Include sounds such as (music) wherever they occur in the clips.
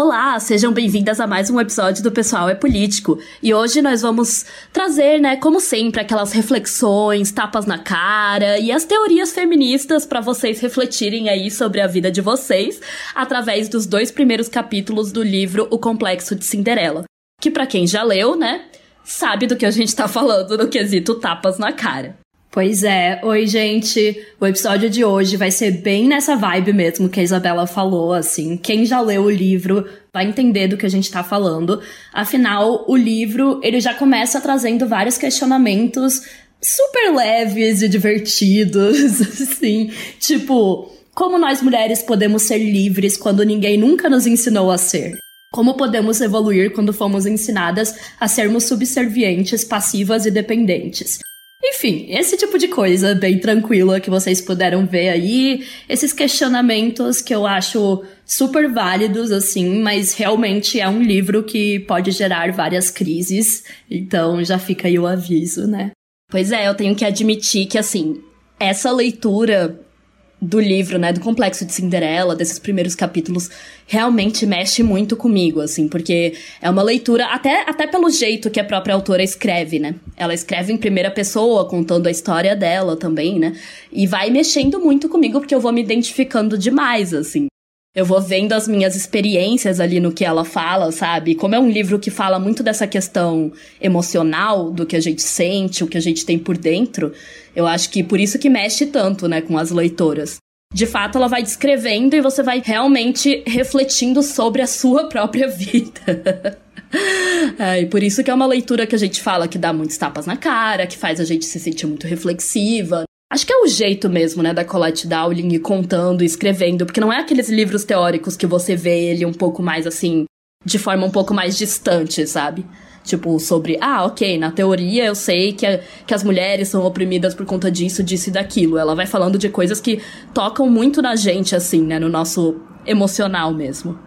Olá, sejam bem-vindas a mais um episódio do Pessoal é Político. E hoje nós vamos trazer, né, como sempre, aquelas reflexões, tapas na cara e as teorias feministas para vocês refletirem aí sobre a vida de vocês através dos dois primeiros capítulos do livro O Complexo de Cinderela. Que para quem já leu, né, sabe do que a gente tá falando no quesito tapas na cara. Pois é. Oi, gente. O episódio de hoje vai ser bem nessa vibe mesmo que a Isabela falou, assim. Quem já leu o livro vai entender do que a gente tá falando. Afinal, o livro, ele já começa trazendo vários questionamentos super leves e divertidos, (laughs) assim. Tipo, como nós mulheres podemos ser livres quando ninguém nunca nos ensinou a ser? Como podemos evoluir quando fomos ensinadas a sermos subservientes, passivas e dependentes? Enfim, esse tipo de coisa bem tranquila que vocês puderam ver aí, esses questionamentos que eu acho super válidos, assim, mas realmente é um livro que pode gerar várias crises, então já fica aí o aviso, né? Pois é, eu tenho que admitir que, assim, essa leitura do livro, né, do Complexo de Cinderela, desses primeiros capítulos, realmente mexe muito comigo, assim, porque é uma leitura, até, até pelo jeito que a própria autora escreve, né? Ela escreve em primeira pessoa, contando a história dela também, né? E vai mexendo muito comigo, porque eu vou me identificando demais, assim. Eu vou vendo as minhas experiências ali no que ela fala, sabe? Como é um livro que fala muito dessa questão emocional, do que a gente sente, o que a gente tem por dentro, eu acho que por isso que mexe tanto, né, com as leitoras. De fato, ela vai descrevendo e você vai realmente refletindo sobre a sua (laughs) própria vida. (laughs) é, e por isso que é uma leitura que a gente fala que dá muitos tapas na cara, que faz a gente se sentir muito reflexiva. Acho que é o jeito mesmo, né, da Colette Dowling contando, escrevendo, porque não é aqueles livros teóricos que você vê ele um pouco mais assim, de forma um pouco mais distante, sabe? Tipo, sobre, ah, ok, na teoria eu sei que, a, que as mulheres são oprimidas por conta disso, disso e daquilo. Ela vai falando de coisas que tocam muito na gente, assim, né, no nosso emocional mesmo.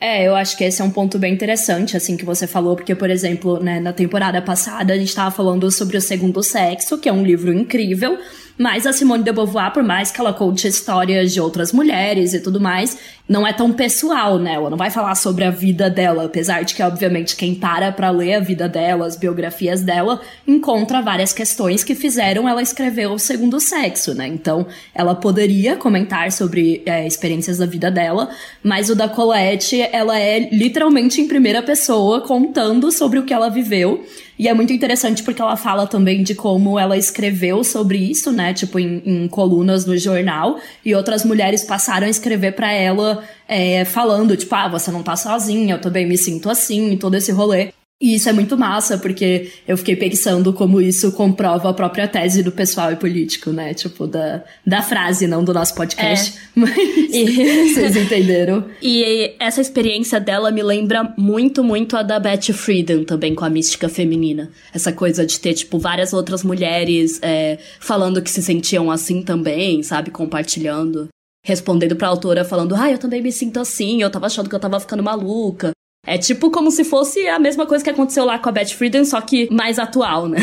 É, eu acho que esse é um ponto bem interessante, assim, que você falou, porque, por exemplo, né, na temporada passada a gente estava falando sobre o Segundo Sexo, que é um livro incrível, mas a Simone de Beauvoir, por mais que ela conte histórias de outras mulheres e tudo mais, não é tão pessoal, né? Ela não vai falar sobre a vida dela, apesar de que, obviamente, quem para pra ler a vida dela, as biografias dela, encontra várias questões que fizeram ela escrever o segundo sexo, né? Então, ela poderia comentar sobre é, experiências da vida dela, mas o da Colette, ela é literalmente em primeira pessoa, contando sobre o que ela viveu. E é muito interessante porque ela fala também de como ela escreveu sobre isso, né? Tipo, em, em colunas no jornal. E outras mulheres passaram a escrever para ela, é, falando, tipo, ah, você não tá sozinha, eu também me sinto assim, todo esse rolê. E isso é muito massa, porque eu fiquei pensando como isso comprova a própria tese do pessoal e político, né? Tipo, da, da frase, não do nosso podcast. É. (laughs) Mas e... (laughs) vocês entenderam. E essa experiência dela me lembra muito, muito a da Betty Friedan também, com a mística feminina. Essa coisa de ter, tipo, várias outras mulheres é, falando que se sentiam assim também, sabe? Compartilhando respondendo pra autora falando, ah, eu também me sinto assim, eu tava achando que eu tava ficando maluca. É tipo como se fosse a mesma coisa que aconteceu lá com a Beth Friedan, só que mais atual, né?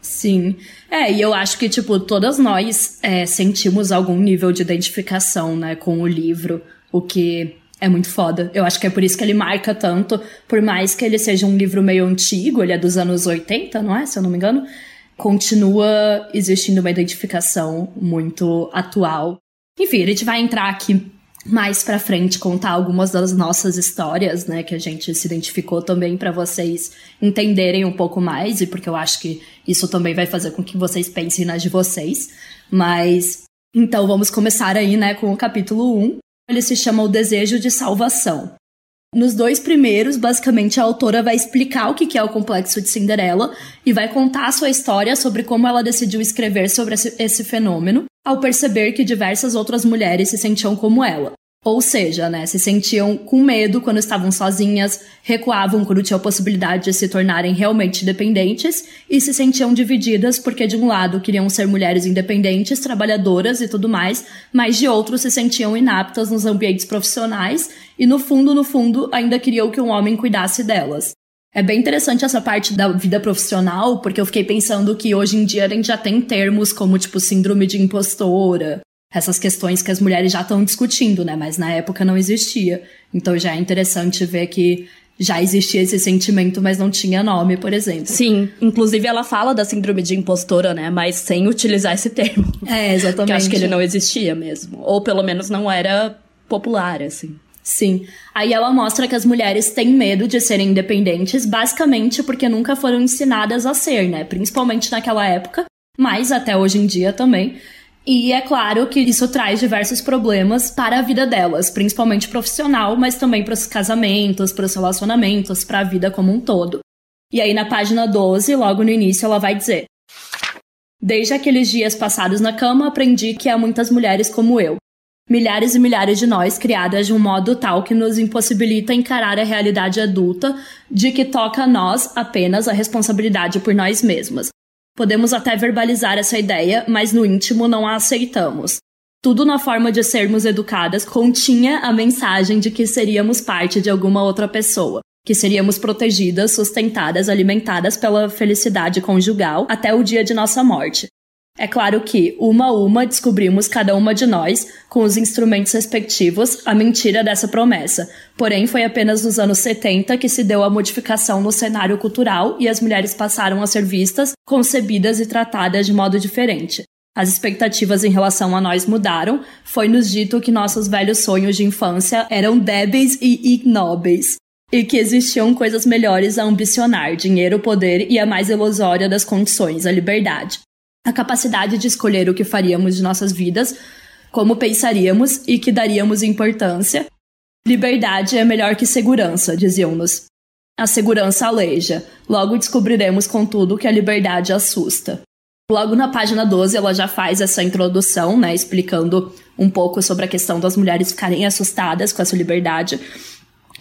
Sim. É, e eu acho que, tipo, todas nós é, sentimos algum nível de identificação, né, com o livro, o que é muito foda. Eu acho que é por isso que ele marca tanto, por mais que ele seja um livro meio antigo, ele é dos anos 80, não é? Se eu não me engano. Continua existindo uma identificação muito atual. Enfim, a gente vai entrar aqui mais para frente contar algumas das nossas histórias, né, que a gente se identificou também para vocês entenderem um pouco mais e porque eu acho que isso também vai fazer com que vocês pensem nas de vocês. Mas então vamos começar aí, né, com o capítulo 1. Ele se chama O Desejo de Salvação. Nos dois primeiros, basicamente, a autora vai explicar o que é o complexo de Cinderela e vai contar a sua história sobre como ela decidiu escrever sobre esse fenômeno, ao perceber que diversas outras mulheres se sentiam como ela. Ou seja, né, se sentiam com medo quando estavam sozinhas, recuavam quando tinham a possibilidade de se tornarem realmente dependentes e se sentiam divididas porque de um lado queriam ser mulheres independentes, trabalhadoras e tudo mais, mas de outro se sentiam inaptas nos ambientes profissionais e no fundo, no fundo, ainda queriam que um homem cuidasse delas. É bem interessante essa parte da vida profissional, porque eu fiquei pensando que hoje em dia a gente já tem termos como tipo síndrome de impostora, essas questões que as mulheres já estão discutindo, né? Mas na época não existia. Então já é interessante ver que já existia esse sentimento, mas não tinha nome, por exemplo. Sim, inclusive ela fala da síndrome de impostora, né? Mas sem utilizar esse termo. (laughs) É, exatamente. Que acho que ele não existia mesmo. Ou pelo menos não era popular, assim. Sim. Aí ela mostra que as mulheres têm medo de serem independentes, basicamente porque nunca foram ensinadas a ser, né? Principalmente naquela época, mas até hoje em dia também. E é claro que isso traz diversos problemas para a vida delas, principalmente profissional, mas também para os casamentos, para os relacionamentos, para a vida como um todo. E aí na página 12, logo no início, ela vai dizer: Desde aqueles dias passados na cama, aprendi que há muitas mulheres como eu. Milhares e milhares de nós criadas de um modo tal que nos impossibilita encarar a realidade adulta de que toca a nós apenas a responsabilidade por nós mesmas, Podemos até verbalizar essa ideia, mas no íntimo não a aceitamos. Tudo na forma de sermos educadas continha a mensagem de que seríamos parte de alguma outra pessoa, que seríamos protegidas, sustentadas, alimentadas pela felicidade conjugal até o dia de nossa morte. É claro que, uma a uma, descobrimos cada uma de nós, com os instrumentos respectivos, a mentira dessa promessa. Porém, foi apenas nos anos 70 que se deu a modificação no cenário cultural e as mulheres passaram a ser vistas, concebidas e tratadas de modo diferente. As expectativas em relação a nós mudaram, foi-nos dito que nossos velhos sonhos de infância eram débeis e ignóbeis, e que existiam coisas melhores a ambicionar: dinheiro, poder e a mais ilusória das condições, a liberdade a capacidade de escolher o que faríamos de nossas vidas, como pensaríamos e que daríamos importância. Liberdade é melhor que segurança, diziam-nos. A segurança aleija, logo descobriremos, contudo, que a liberdade assusta. Logo na página 12, ela já faz essa introdução, né, explicando um pouco sobre a questão das mulheres ficarem assustadas com essa liberdade.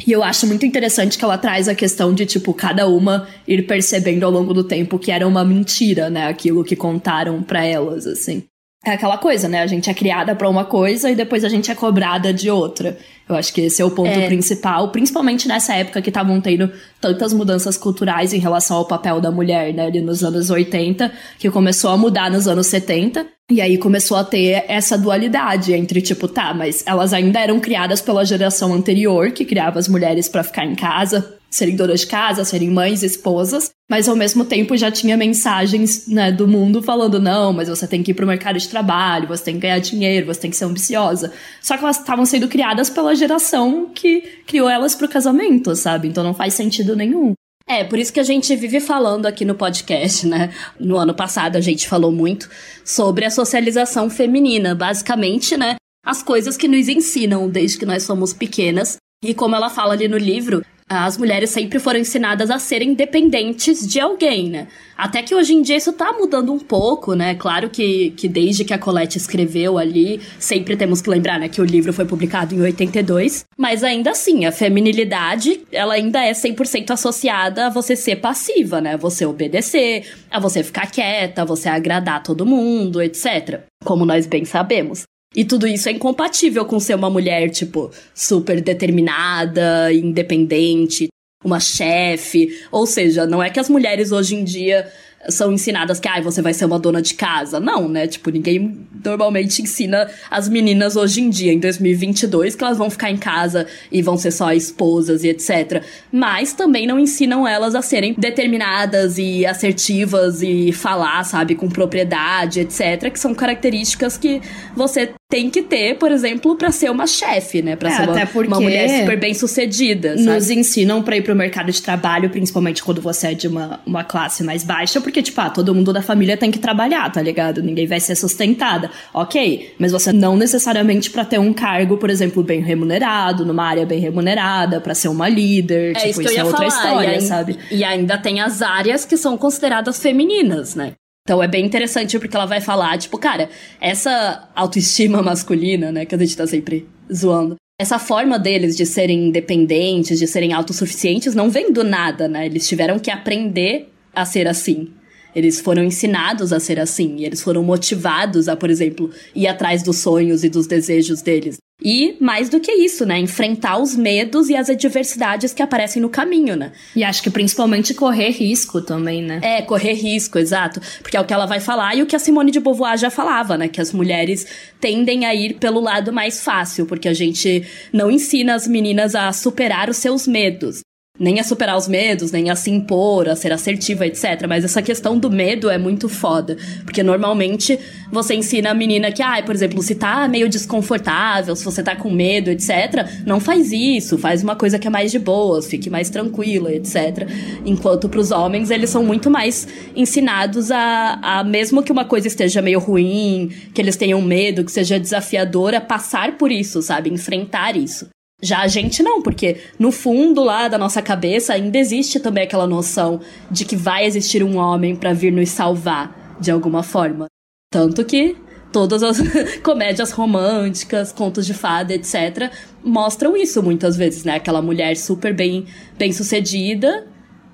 E eu acho muito interessante que ela traz a questão de, tipo, cada uma ir percebendo ao longo do tempo que era uma mentira, né? Aquilo que contaram para elas, assim. É aquela coisa, né? A gente é criada para uma coisa e depois a gente é cobrada de outra. Eu acho que esse é o ponto é. principal, principalmente nessa época que estavam tendo tantas mudanças culturais em relação ao papel da mulher, né? Ali nos anos 80, que começou a mudar nos anos 70. E aí começou a ter essa dualidade entre, tipo, tá, mas elas ainda eram criadas pela geração anterior, que criava as mulheres para ficar em casa, serem donas de casa, serem mães, esposas, mas ao mesmo tempo já tinha mensagens né, do mundo falando: não, mas você tem que ir pro mercado de trabalho, você tem que ganhar dinheiro, você tem que ser ambiciosa. Só que elas estavam sendo criadas pela geração que criou elas pro casamento, sabe? Então não faz sentido nenhum. É, por isso que a gente vive falando aqui no podcast, né? No ano passado a gente falou muito sobre a socialização feminina, basicamente, né? As coisas que nos ensinam desde que nós somos pequenas. E como ela fala ali no livro, as mulheres sempre foram ensinadas a serem dependentes de alguém, né? Até que hoje em dia isso tá mudando um pouco, né? Claro que, que desde que a Colette escreveu ali, sempre temos que lembrar, né, que o livro foi publicado em 82, mas ainda assim, a feminilidade, ela ainda é 100% associada a você ser passiva, né? Você obedecer, a você ficar quieta, a você agradar todo mundo, etc. Como nós bem sabemos. E tudo isso é incompatível com ser uma mulher, tipo, super determinada, independente, uma chefe. Ou seja, não é que as mulheres hoje em dia são ensinadas que, ah, você vai ser uma dona de casa. Não, né? Tipo, ninguém normalmente ensina as meninas hoje em dia, em 2022, que elas vão ficar em casa e vão ser só esposas e etc. Mas também não ensinam elas a serem determinadas e assertivas e falar, sabe, com propriedade, etc. Que são características que você tem que ter, por exemplo, para ser uma chefe, né? Pra é, ser uma, uma, mulher super bem sucedida. Sabe? Nos ensinam para ir pro mercado de trabalho, principalmente quando você é de uma, uma classe mais baixa, porque, tipo, ah, todo mundo da família tem que trabalhar, tá ligado? Ninguém vai ser sustentada. Ok, mas você não necessariamente para ter um cargo, por exemplo, bem remunerado, numa área bem remunerada, para ser uma líder. É tipo, isso, isso é outra falar. história, e sabe? E ainda tem as áreas que são consideradas femininas, né? Então é bem interessante porque ela vai falar, tipo, cara, essa autoestima (laughs) masculina, né, que a gente tá sempre zoando, essa forma deles de serem independentes, de serem autossuficientes, não vem do nada, né? Eles tiveram que aprender a ser assim. Eles foram ensinados a ser assim, eles foram motivados a, por exemplo, ir atrás dos sonhos e dos desejos deles. E mais do que isso, né? Enfrentar os medos e as adversidades que aparecem no caminho, né? E acho que principalmente correr risco também, né? É, correr risco, exato. Porque é o que ela vai falar e o que a Simone de Beauvoir já falava, né? Que as mulheres tendem a ir pelo lado mais fácil, porque a gente não ensina as meninas a superar os seus medos nem a superar os medos, nem a se impor, a ser assertiva, etc. Mas essa questão do medo é muito foda. Porque normalmente você ensina a menina que, ah, por exemplo, se tá meio desconfortável, se você tá com medo, etc., não faz isso, faz uma coisa que é mais de boas, fique mais tranquila, etc. Enquanto pros homens, eles são muito mais ensinados a, a, mesmo que uma coisa esteja meio ruim, que eles tenham medo, que seja desafiadora, passar por isso, sabe? Enfrentar isso. Já a gente não, porque no fundo lá da nossa cabeça ainda existe também aquela noção de que vai existir um homem para vir nos salvar de alguma forma. Tanto que todas as (laughs) comédias românticas, contos de fada, etc, mostram isso muitas vezes, né? Aquela mulher super bem bem-sucedida,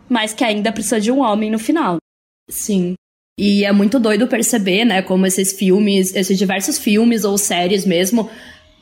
mas que ainda precisa de um homem no final. Sim. E é muito doido perceber, né, como esses filmes, esses diversos filmes ou séries mesmo,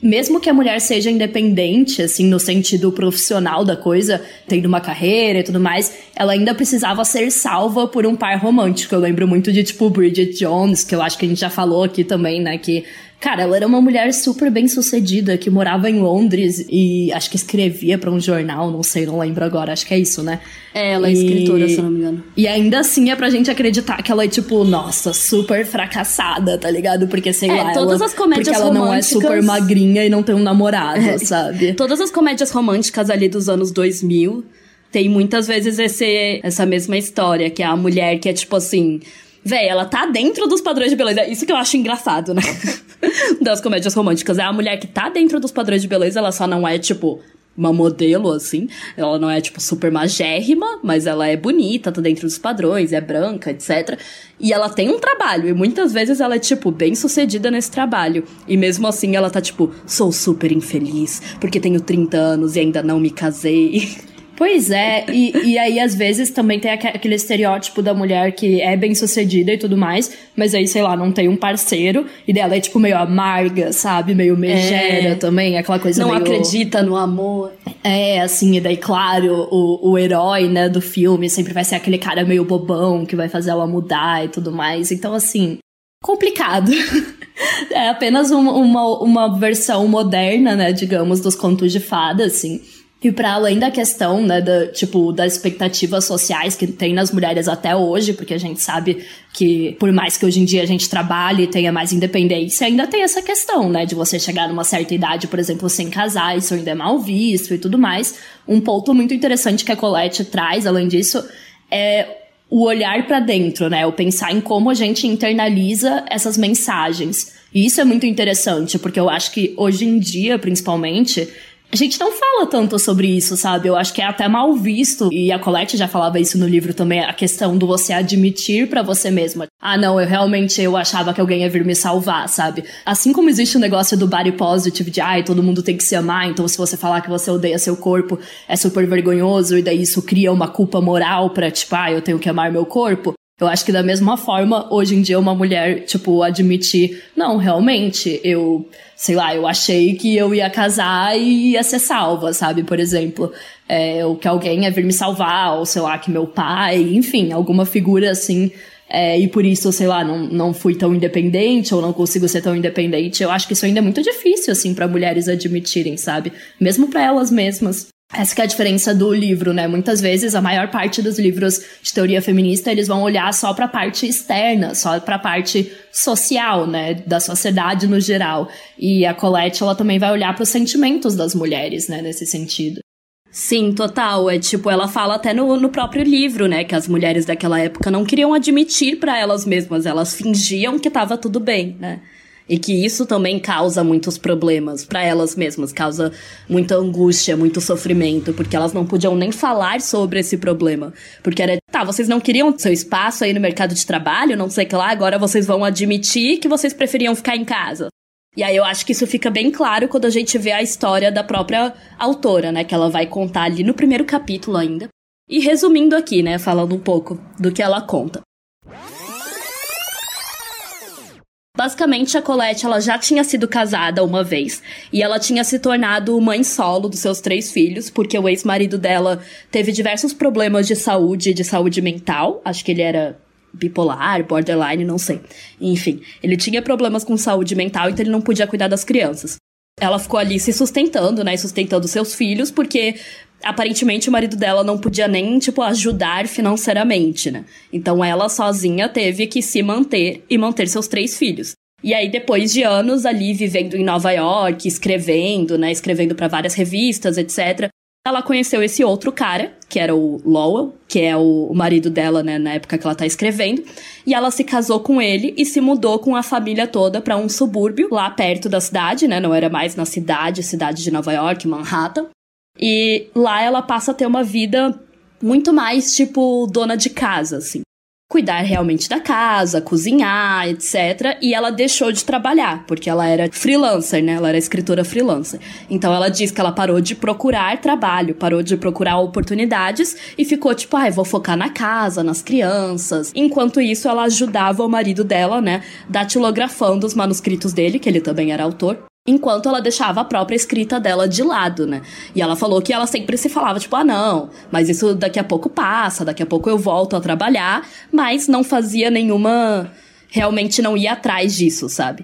mesmo que a mulher seja independente, assim, no sentido profissional da coisa, tendo uma carreira e tudo mais, ela ainda precisava ser salva por um par romântico. Eu lembro muito de, tipo, Bridget Jones, que eu acho que a gente já falou aqui também, né, que Cara, ela era uma mulher super bem sucedida que morava em Londres e acho que escrevia para um jornal, não sei, não lembro agora, acho que é isso, né? É, ela é e... escritora, se não me engano. E ainda assim é pra gente acreditar que ela é, tipo, nossa, super fracassada, tá ligado? Porque, sei é, lá, todas ela, as comédias porque ela românticas... não é super magrinha e não tem um namorado, é. sabe? Todas as comédias românticas ali dos anos 2000 tem muitas vezes esse, essa mesma história, que é a mulher que é, tipo assim Véi, ela tá dentro dos padrões de beleza. Isso que eu acho engraçado, né? (laughs) (laughs) das comédias românticas. É a mulher que tá dentro dos padrões de beleza, ela só não é, tipo, uma modelo, assim. Ela não é, tipo, super magérrima, mas ela é bonita, tá dentro dos padrões, é branca, etc. E ela tem um trabalho, e muitas vezes ela é, tipo, bem sucedida nesse trabalho. E mesmo assim ela tá, tipo, sou super infeliz, porque tenho 30 anos e ainda não me casei. (laughs) Pois é, e, e aí às vezes também tem aquele estereótipo da mulher que é bem sucedida e tudo mais, mas aí, sei lá, não tem um parceiro, e dela é tipo meio amarga, sabe? Meio megera é. também, aquela coisa Não meio... acredita no amor. É, assim, e daí, claro, o, o herói, né, do filme sempre vai ser aquele cara meio bobão que vai fazer ela mudar e tudo mais. Então, assim, complicado. (laughs) é apenas uma, uma, uma versão moderna, né, digamos, dos contos de fada, assim. E para além da questão, né, da, tipo, das expectativas sociais que tem nas mulheres até hoje, porque a gente sabe que por mais que hoje em dia a gente trabalhe e tenha mais independência, ainda tem essa questão, né, de você chegar numa certa idade, por exemplo, sem casar, isso ainda é mal visto e tudo mais. Um ponto muito interessante que a Colette traz, além disso, é o olhar para dentro, né, o pensar em como a gente internaliza essas mensagens. E isso é muito interessante, porque eu acho que hoje em dia, principalmente, a gente não fala tanto sobre isso, sabe? Eu acho que é até mal visto. E a Colette já falava isso no livro também, a questão do você admitir para você mesma. Ah, não, eu realmente eu achava que alguém ia vir me salvar, sabe? Assim como existe o negócio do body positive de ai, todo mundo tem que se amar, então se você falar que você odeia seu corpo, é super vergonhoso e daí isso cria uma culpa moral pra, tipo, ah, eu tenho que amar meu corpo. Eu acho que da mesma forma, hoje em dia, uma mulher, tipo, admitir, não, realmente, eu, sei lá, eu achei que eu ia casar e ia ser salva, sabe? Por exemplo, é, ou que alguém ia vir me salvar, ou sei lá, que meu pai, enfim, alguma figura assim. É, e por isso, sei lá, não, não fui tão independente ou não consigo ser tão independente. Eu acho que isso ainda é muito difícil, assim, para mulheres admitirem, sabe? Mesmo para elas mesmas. Essa é a diferença do livro, né? Muitas vezes a maior parte dos livros de teoria feminista, eles vão olhar só para a parte externa, só para a parte social, né, da sociedade no geral. E a Colette, ela também vai olhar para os sentimentos das mulheres, né, nesse sentido. Sim, total. É tipo, ela fala até no, no próprio livro, né, que as mulheres daquela época não queriam admitir para elas mesmas, elas fingiam que tava tudo bem, né? E que isso também causa muitos problemas para elas mesmas, causa muita angústia, muito sofrimento, porque elas não podiam nem falar sobre esse problema. Porque era, tá, vocês não queriam seu espaço aí no mercado de trabalho, não sei o que lá, agora vocês vão admitir que vocês preferiam ficar em casa. E aí eu acho que isso fica bem claro quando a gente vê a história da própria autora, né? Que ela vai contar ali no primeiro capítulo ainda. E resumindo aqui, né? Falando um pouco do que ela conta. Basicamente, a Colette ela já tinha sido casada uma vez e ela tinha se tornado mãe solo dos seus três filhos, porque o ex-marido dela teve diversos problemas de saúde, de saúde mental. Acho que ele era bipolar, borderline, não sei. Enfim, ele tinha problemas com saúde mental, então ele não podia cuidar das crianças. Ela ficou ali se sustentando, né, sustentando seus filhos, porque aparentemente o marido dela não podia nem, tipo, ajudar financeiramente, né? Então ela sozinha teve que se manter e manter seus três filhos. E aí, depois de anos ali vivendo em Nova York, escrevendo, né? Escrevendo para várias revistas, etc. Ela conheceu esse outro cara, que era o Lowell, que é o, marido dela, né, na época que ela tá escrevendo. E ela se casou com ele e se mudou com a família toda para um subúrbio lá perto da cidade, né? Não era mais na cidade, cidade de Nova York, Manhattan. E lá ela passa a ter uma vida muito mais tipo dona de casa, assim. Cuidar realmente da casa, cozinhar, etc. E ela deixou de trabalhar, porque ela era freelancer, né? Ela era escritora freelancer. Então ela diz que ela parou de procurar trabalho, parou de procurar oportunidades e ficou tipo, ai, ah, vou focar na casa, nas crianças. Enquanto isso, ela ajudava o marido dela, né? Datilografando os manuscritos dele, que ele também era autor enquanto ela deixava a própria escrita dela de lado, né? E ela falou que ela sempre se falava, tipo, ah, não, mas isso daqui a pouco passa, daqui a pouco eu volto a trabalhar, mas não fazia nenhuma. Realmente não ia atrás disso, sabe?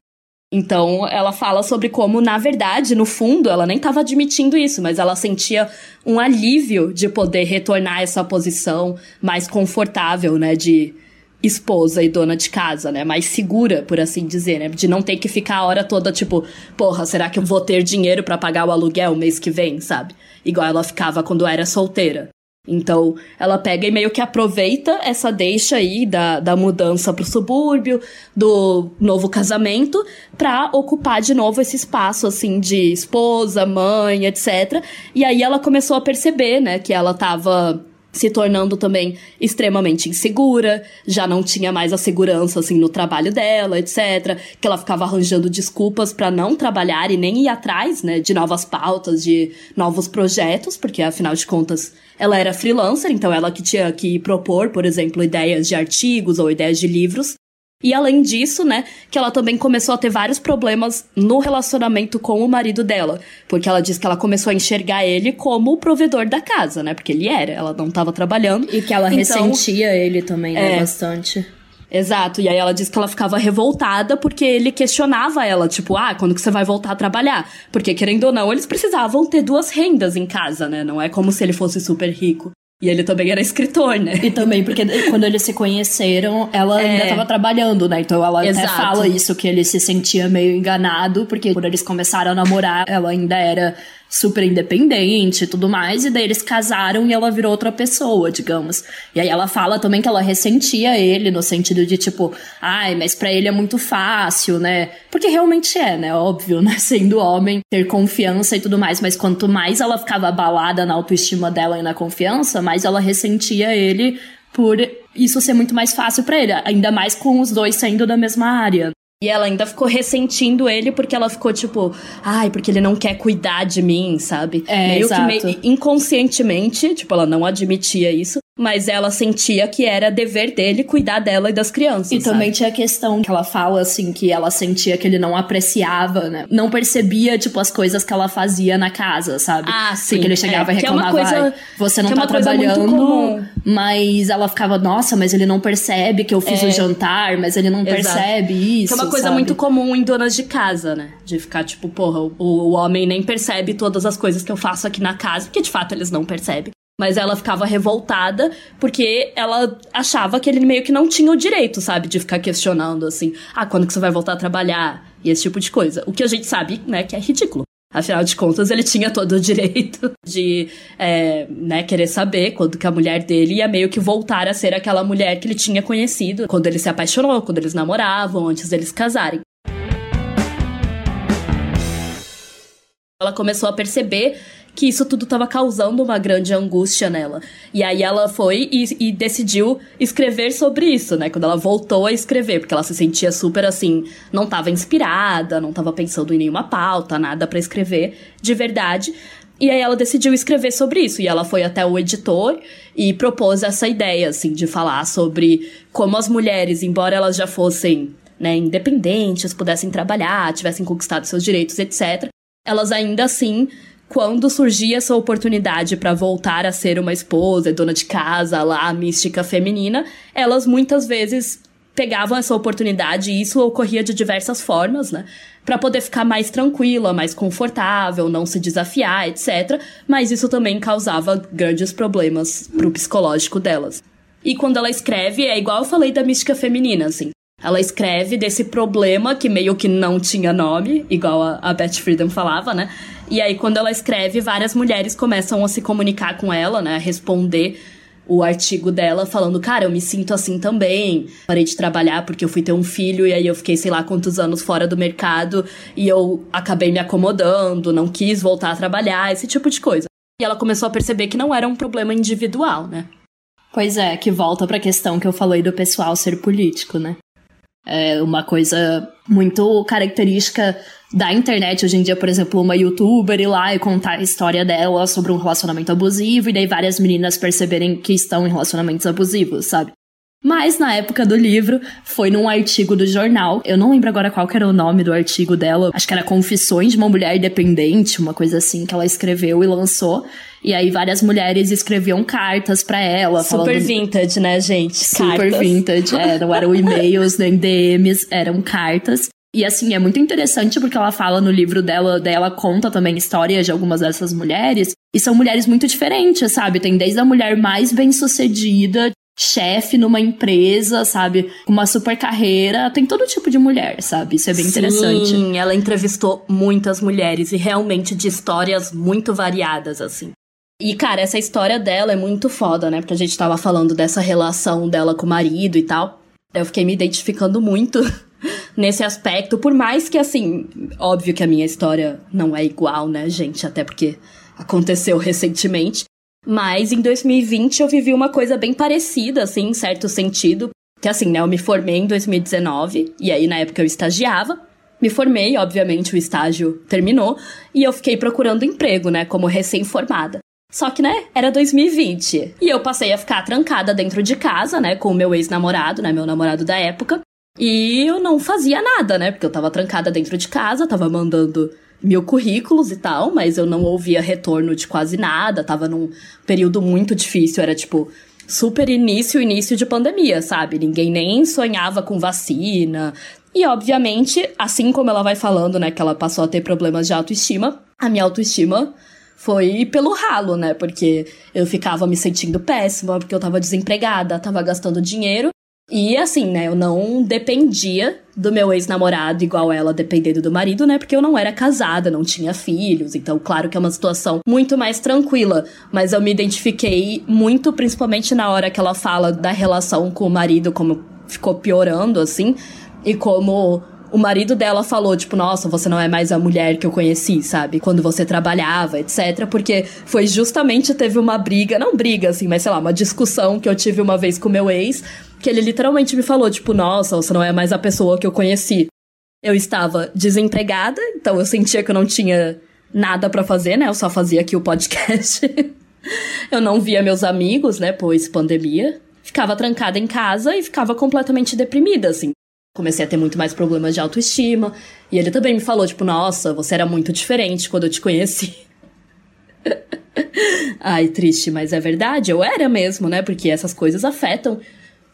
Então, ela fala sobre como, na verdade, no fundo, ela nem estava admitindo isso, mas ela sentia um alívio de poder retornar a essa posição mais confortável, né? De esposa e dona de casa, né? Mais segura, por assim dizer, né? De não ter que ficar a hora toda tipo, porra, será que eu vou ter dinheiro para pagar o aluguel mês que vem, sabe? Igual ela ficava quando era solteira. Então, ela pega e meio que aproveita essa deixa aí da, da mudança pro subúrbio, do novo casamento, pra ocupar de novo esse espaço, assim, de esposa, mãe, etc. E aí ela começou a perceber, né, que ela tava se tornando também extremamente insegura, já não tinha mais a segurança assim no trabalho dela, etc, que ela ficava arranjando desculpas para não trabalhar e nem ir atrás, né, de novas pautas, de novos projetos, porque afinal de contas ela era freelancer, então ela que tinha que propor, por exemplo, ideias de artigos ou ideias de livros, e além disso, né, que ela também começou a ter vários problemas no relacionamento com o marido dela. Porque ela diz que ela começou a enxergar ele como o provedor da casa, né? Porque ele era, ela não estava trabalhando. E que ela então, ressentia ele também, né, é, bastante. Exato, e aí ela diz que ela ficava revoltada porque ele questionava ela, tipo, ah, quando que você vai voltar a trabalhar? Porque, querendo ou não, eles precisavam ter duas rendas em casa, né? Não é como se ele fosse super rico. E ele também era escritor, né? E também porque quando eles se conheceram, ela é. ainda estava trabalhando, né? Então ela Exato. até fala isso, que ele se sentia meio enganado, porque quando eles começaram a namorar, ela ainda era super independente e tudo mais, e daí eles casaram e ela virou outra pessoa, digamos. E aí ela fala também que ela ressentia ele, no sentido de tipo, ai, mas para ele é muito fácil, né? Porque realmente é, né? Óbvio, né? (laughs) Sendo homem, ter confiança e tudo mais, mas quanto mais ela ficava abalada na autoestima dela e na confiança, mais ela ressentia ele por isso ser muito mais fácil para ele, ainda mais com os dois saindo da mesma área. E ela ainda ficou ressentindo ele porque ela ficou tipo, ai, porque ele não quer cuidar de mim, sabe? É, meio exato. que meio inconscientemente, tipo, ela não admitia isso, mas ela sentia que era dever dele cuidar dela e das crianças. E sabe? também tinha a questão que ela fala assim que ela sentia que ele não apreciava, né? Não percebia tipo as coisas que ela fazia na casa, sabe? Ah, sim. Porque ele chegava é, e reclamava, é coisa, você não é tá trabalhando, mas ela ficava, nossa, mas ele não percebe que eu fiz é. o jantar, mas ele não Exato. percebe isso. Que é uma coisa sabe? muito comum em donas de casa, né? De ficar tipo, porra, o, o homem nem percebe todas as coisas que eu faço aqui na casa, porque de fato eles não percebem. Mas ela ficava revoltada porque ela achava que ele meio que não tinha o direito, sabe? De ficar questionando assim: ah, quando que você vai voltar a trabalhar? E esse tipo de coisa. O que a gente sabe, né, que é ridículo. Afinal de contas, ele tinha todo o direito (laughs) de é, né, querer saber quando que a mulher dele ia meio que voltar a ser aquela mulher que ele tinha conhecido quando ele se apaixonou, quando eles namoravam, antes deles casarem. Ela começou a perceber que isso tudo estava causando uma grande angústia nela. E aí ela foi e, e, decidiu escrever sobre isso, né? Quando ela voltou a escrever, porque ela se sentia super assim, não estava inspirada, não estava pensando em nenhuma pauta, nada para escrever de verdade. E aí ela decidiu escrever sobre isso. E ela foi até o editor e propôs essa ideia, assim, de falar sobre como as mulheres, embora elas já fossem né, independentes, pudessem trabalhar, tivessem conquistado seus direitos, etc., elas ainda assim quando surgia essa oportunidade para voltar a ser uma esposa, dona de casa, lá, mística feminina, elas muitas vezes pegavam essa oportunidade e isso ocorria de diversas formas, né? Para poder ficar mais tranquila, mais confortável, não se desafiar, etc. Mas isso também causava grandes problemas pro psicológico delas. E quando ela escreve, é igual eu falei da mística feminina, assim. Ela escreve desse problema que meio que não tinha nome, igual a, a Beth Freedom falava, né? E aí, quando ela escreve, várias mulheres começam a se comunicar com ela, né? A responder o artigo dela falando, cara, eu me sinto assim também. Parei de trabalhar porque eu fui ter um filho e aí eu fiquei sei lá quantos anos fora do mercado e eu acabei me acomodando, não quis voltar a trabalhar, esse tipo de coisa. E ela começou a perceber que não era um problema individual, né? Pois é, que volta para a questão que eu falei do pessoal ser político, né? É uma coisa muito característica da internet hoje em dia, por exemplo, uma youtuber ir lá e contar a história dela sobre um relacionamento abusivo e daí várias meninas perceberem que estão em relacionamentos abusivos, sabe? Mas na época do livro, foi num artigo do jornal. Eu não lembro agora qual era o nome do artigo dela. Acho que era Confissões de uma Mulher Dependente, uma coisa assim que ela escreveu e lançou. E aí várias mulheres escreviam cartas para ela. Super falando... vintage, né, gente? Super cartas. vintage. É, não eram e-mails nem DMs, eram cartas. E assim, é muito interessante porque ela fala no livro dela, dela conta também histórias de algumas dessas mulheres. E são mulheres muito diferentes, sabe? Tem desde a mulher mais bem-sucedida, chefe numa empresa, sabe? Com uma super carreira. Tem todo tipo de mulher, sabe? Isso é bem Sim, interessante. Sim, ela entrevistou muitas mulheres e realmente de histórias muito variadas, assim. E, cara, essa história dela é muito foda, né? Porque a gente tava falando dessa relação dela com o marido e tal. Eu fiquei me identificando muito (laughs) nesse aspecto, por mais que, assim, óbvio que a minha história não é igual, né, gente? Até porque aconteceu recentemente. Mas em 2020 eu vivi uma coisa bem parecida, assim, em certo sentido. Que assim, né, eu me formei em 2019, e aí na época eu estagiava. Me formei, obviamente o estágio terminou, e eu fiquei procurando emprego, né, como recém-formada. Só que, né, era 2020. E eu passei a ficar trancada dentro de casa, né, com o meu ex-namorado, né, meu namorado da época. E eu não fazia nada, né, porque eu tava trancada dentro de casa, tava mandando mil currículos e tal, mas eu não ouvia retorno de quase nada, tava num período muito difícil, era tipo super início, início de pandemia, sabe? Ninguém nem sonhava com vacina. E obviamente, assim como ela vai falando, né, que ela passou a ter problemas de autoestima, a minha autoestima foi pelo ralo, né? Porque eu ficava me sentindo péssima, porque eu tava desempregada, tava gastando dinheiro e assim, né, eu não dependia do meu ex-namorado igual ela dependendo do marido, né? Porque eu não era casada, não tinha filhos. Então, claro que é uma situação muito mais tranquila. Mas eu me identifiquei muito, principalmente na hora que ela fala da relação com o marido, como ficou piorando, assim. E como o marido dela falou, tipo, nossa, você não é mais a mulher que eu conheci, sabe? Quando você trabalhava, etc. Porque foi justamente, teve uma briga, não briga, assim, mas sei lá, uma discussão que eu tive uma vez com meu ex que ele literalmente me falou, tipo, nossa, você não é mais a pessoa que eu conheci. Eu estava desempregada, então eu sentia que eu não tinha nada para fazer, né? Eu só fazia aqui o podcast. (laughs) eu não via meus amigos, né? Pois pandemia. Ficava trancada em casa e ficava completamente deprimida, assim. Comecei a ter muito mais problemas de autoestima. E ele também me falou, tipo, nossa, você era muito diferente quando eu te conheci. (laughs) Ai, triste, mas é verdade, eu era mesmo, né? Porque essas coisas afetam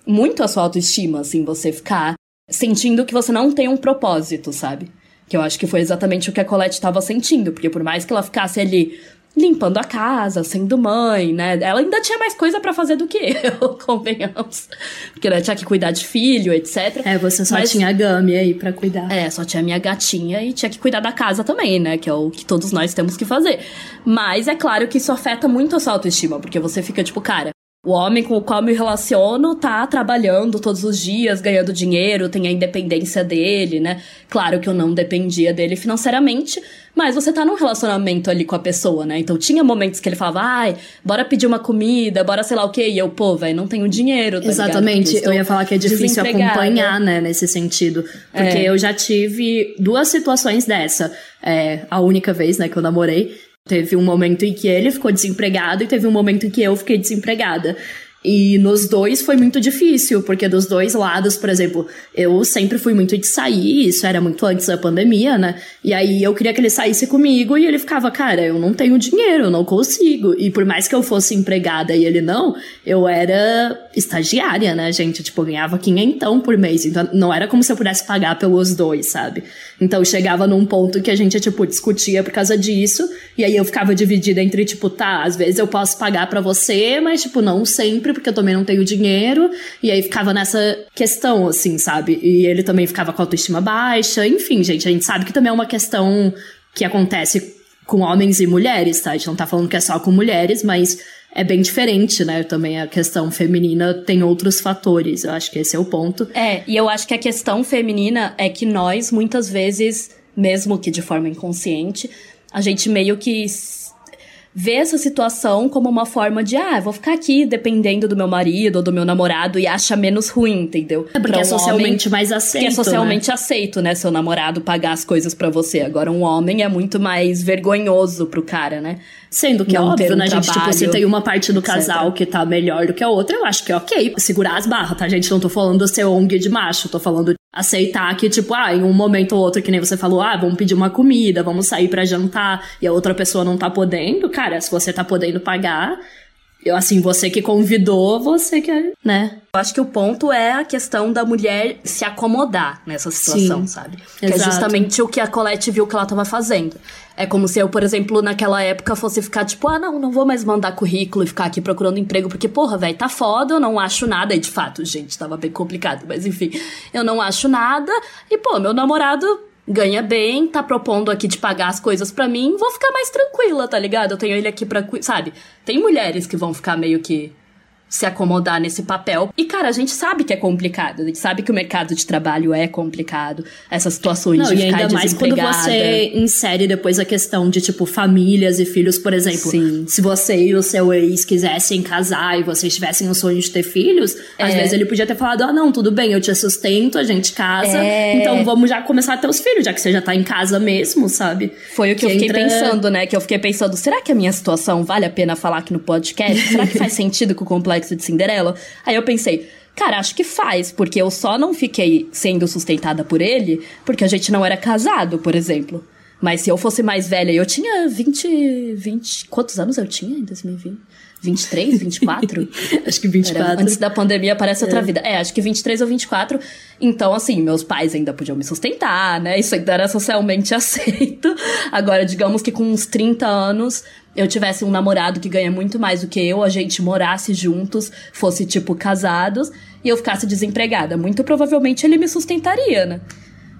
muito a sua autoestima, assim, você ficar sentindo que você não tem um propósito, sabe? Que eu acho que foi exatamente o que a Colette estava sentindo, porque por mais que ela ficasse ali limpando a casa, sendo mãe, né? Ela ainda tinha mais coisa para fazer do que (laughs) eu, convenhamos. Porque ela tinha que cuidar de filho, etc. É, você só Mas, tinha a Gami aí para cuidar. É, só tinha a minha gatinha e tinha que cuidar da casa também, né? Que é o que todos nós temos que fazer. Mas é claro que isso afeta muito a sua autoestima, porque você fica tipo, cara, O homem com o qual me relaciono tá trabalhando todos os dias, ganhando dinheiro, tem a independência dele, né? Claro que eu não dependia dele financeiramente, mas você tá num relacionamento ali com a pessoa, né? Então tinha momentos que ele falava, ai, bora pedir uma comida, bora sei lá o quê. E eu, pô, velho, não tenho dinheiro. Tá Exatamente. Eu ia falar que é difícil acompanhar, né, nesse sentido. Porque é. eu já tive duas situações dessa. É, a única vez, né, que eu namorei. Teve um momento em que ele ficou desempregado e teve um momento em que eu fiquei desempregada. E nos dois foi muito difícil, porque dos dois lados, por exemplo, eu sempre fui muito de sair, isso era muito antes da pandemia, né? E aí eu queria que ele saísse comigo e ele ficava, cara, eu não tenho dinheiro, eu não consigo. E por mais que eu fosse empregada e ele não, eu era estagiária, né, gente? Tipo, eu ganhava quinhentão por mês, então não era como se eu pudesse pagar pelos dois, sabe? Então chegava num ponto que a gente, tipo, discutia por causa disso, e aí eu ficava dividida entre, tipo, tá, às vezes eu posso pagar para você, mas, tipo, não sempre porque eu também não tenho dinheiro. E aí ficava nessa questão, assim, sabe? E ele também ficava com autoestima baixa. Enfim, gente, a gente sabe que também é uma questão que acontece com homens e mulheres, tá? A gente não tá falando que é só com mulheres, mas é bem diferente, né? Também a questão feminina tem outros fatores. Eu acho que esse é o ponto. É, e eu acho que a questão feminina é que nós, muitas vezes, mesmo que de forma inconsciente, a gente meio que vê essa situação como uma forma de, ah, vou ficar aqui dependendo do meu marido ou do meu namorado e acha menos ruim, entendeu? É porque é um é socialmente homem, mais aceito. Que é socialmente né? aceito, né? Seu namorado pagar as coisas para você. Agora, um homem é muito mais vergonhoso pro cara, né? Sendo que é Não é óbvio, um né, gente? Tipo, se tem uma parte do casal que tá melhor do que a outra, eu acho que é ok segurar as barras, tá, gente? Não tô falando ser ONG de macho, tô falando aceitar que, tipo, ah, em um momento ou outro, que nem você falou, ah, vamos pedir uma comida, vamos sair para jantar, e a outra pessoa não tá podendo, cara, se você tá podendo pagar, eu, assim, você que convidou, você que, é, né? Eu acho que o ponto é a questão da mulher se acomodar nessa situação, Sim, sabe? Que é justamente o que a Colette viu que ela tava fazendo. É como se eu, por exemplo, naquela época fosse ficar tipo, ah, não, não vou mais mandar currículo e ficar aqui procurando emprego, porque, porra, velho, tá foda, eu não acho nada. E de fato, gente, tava bem complicado, mas enfim, eu não acho nada. E, pô, meu namorado ganha bem, tá propondo aqui de pagar as coisas para mim, vou ficar mais tranquila, tá ligado? Eu tenho ele aqui pra. Sabe? Tem mulheres que vão ficar meio que se acomodar nesse papel. E, cara, a gente sabe que é complicado. A gente sabe que o mercado de trabalho é complicado. Essas situações Não, de ficar e ainda mais quando você insere depois a questão de, tipo, famílias e filhos, por exemplo. Sim. Se você e o seu ex quisessem casar e vocês tivessem o sonho de ter filhos, é. às vezes ele podia ter falado, ah, não, tudo bem, eu te sustento, a gente casa. É. Então vamos já começar a ter os filhos, já que você já tá em casa mesmo, sabe? Foi o que, que eu fiquei entra... pensando, né? Que eu fiquei pensando, será que a minha situação vale a pena falar aqui no podcast? será que faz (laughs) sentido com o complexo complexo de Cinderela. Aí eu pensei, cara, acho que faz, porque eu só não fiquei sendo sustentada por ele porque a gente não era casado, por exemplo. Mas se eu fosse mais velha, eu tinha 20, 20, quantos anos eu tinha em 2020? 23, 24? acho que 24. Era, antes da pandemia parece outra é. vida. É, acho que 23 ou 24. Então, assim, meus pais ainda podiam me sustentar, né? Isso ainda era socialmente (laughs) aceito. Agora, digamos que com uns 30 anos, eu tivesse um namorado que ganha muito mais do que eu, a gente morasse juntos, fosse, tipo, casados, e eu ficasse desempregada. Muito provavelmente ele me sustentaria, né?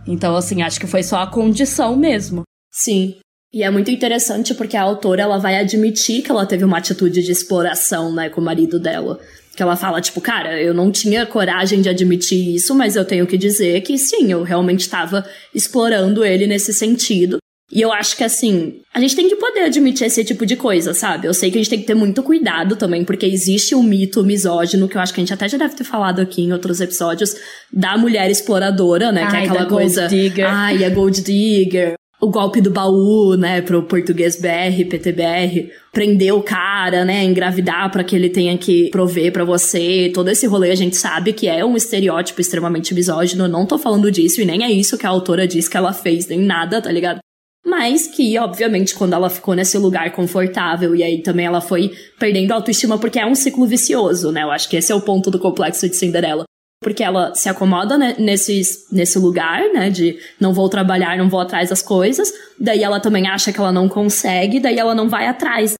Então, assim, acho que foi só a condição mesmo. Sim. E é muito interessante porque a autora ela vai admitir que ela teve uma atitude de exploração, né, com o marido dela. Que ela fala, tipo, cara, eu não tinha coragem de admitir isso, mas eu tenho que dizer que sim, eu realmente estava explorando ele nesse sentido. E eu acho que, assim, a gente tem que poder admitir esse tipo de coisa, sabe? Eu sei que a gente tem que ter muito cuidado também, porque existe o um mito misógino, que eu acho que a gente até já deve ter falado aqui em outros episódios, da mulher exploradora, né? Ai, que é aquela coisa. Gold digger. Ai, a gold digger o golpe do baú, né, pro português BR, PTBR, prender o cara, né, engravidar para que ele tenha que prover para você, todo esse rolê a gente sabe que é um estereótipo extremamente misógino, não tô falando disso e nem é isso que a autora diz que ela fez, nem nada, tá ligado? Mas que, obviamente, quando ela ficou nesse lugar confortável e aí também ela foi perdendo autoestima porque é um ciclo vicioso, né? Eu acho que esse é o ponto do complexo de Cinderela porque ela se acomoda né, nesse, nesse lugar, né, de não vou trabalhar, não vou atrás das coisas, daí ela também acha que ela não consegue, daí ela não vai atrás.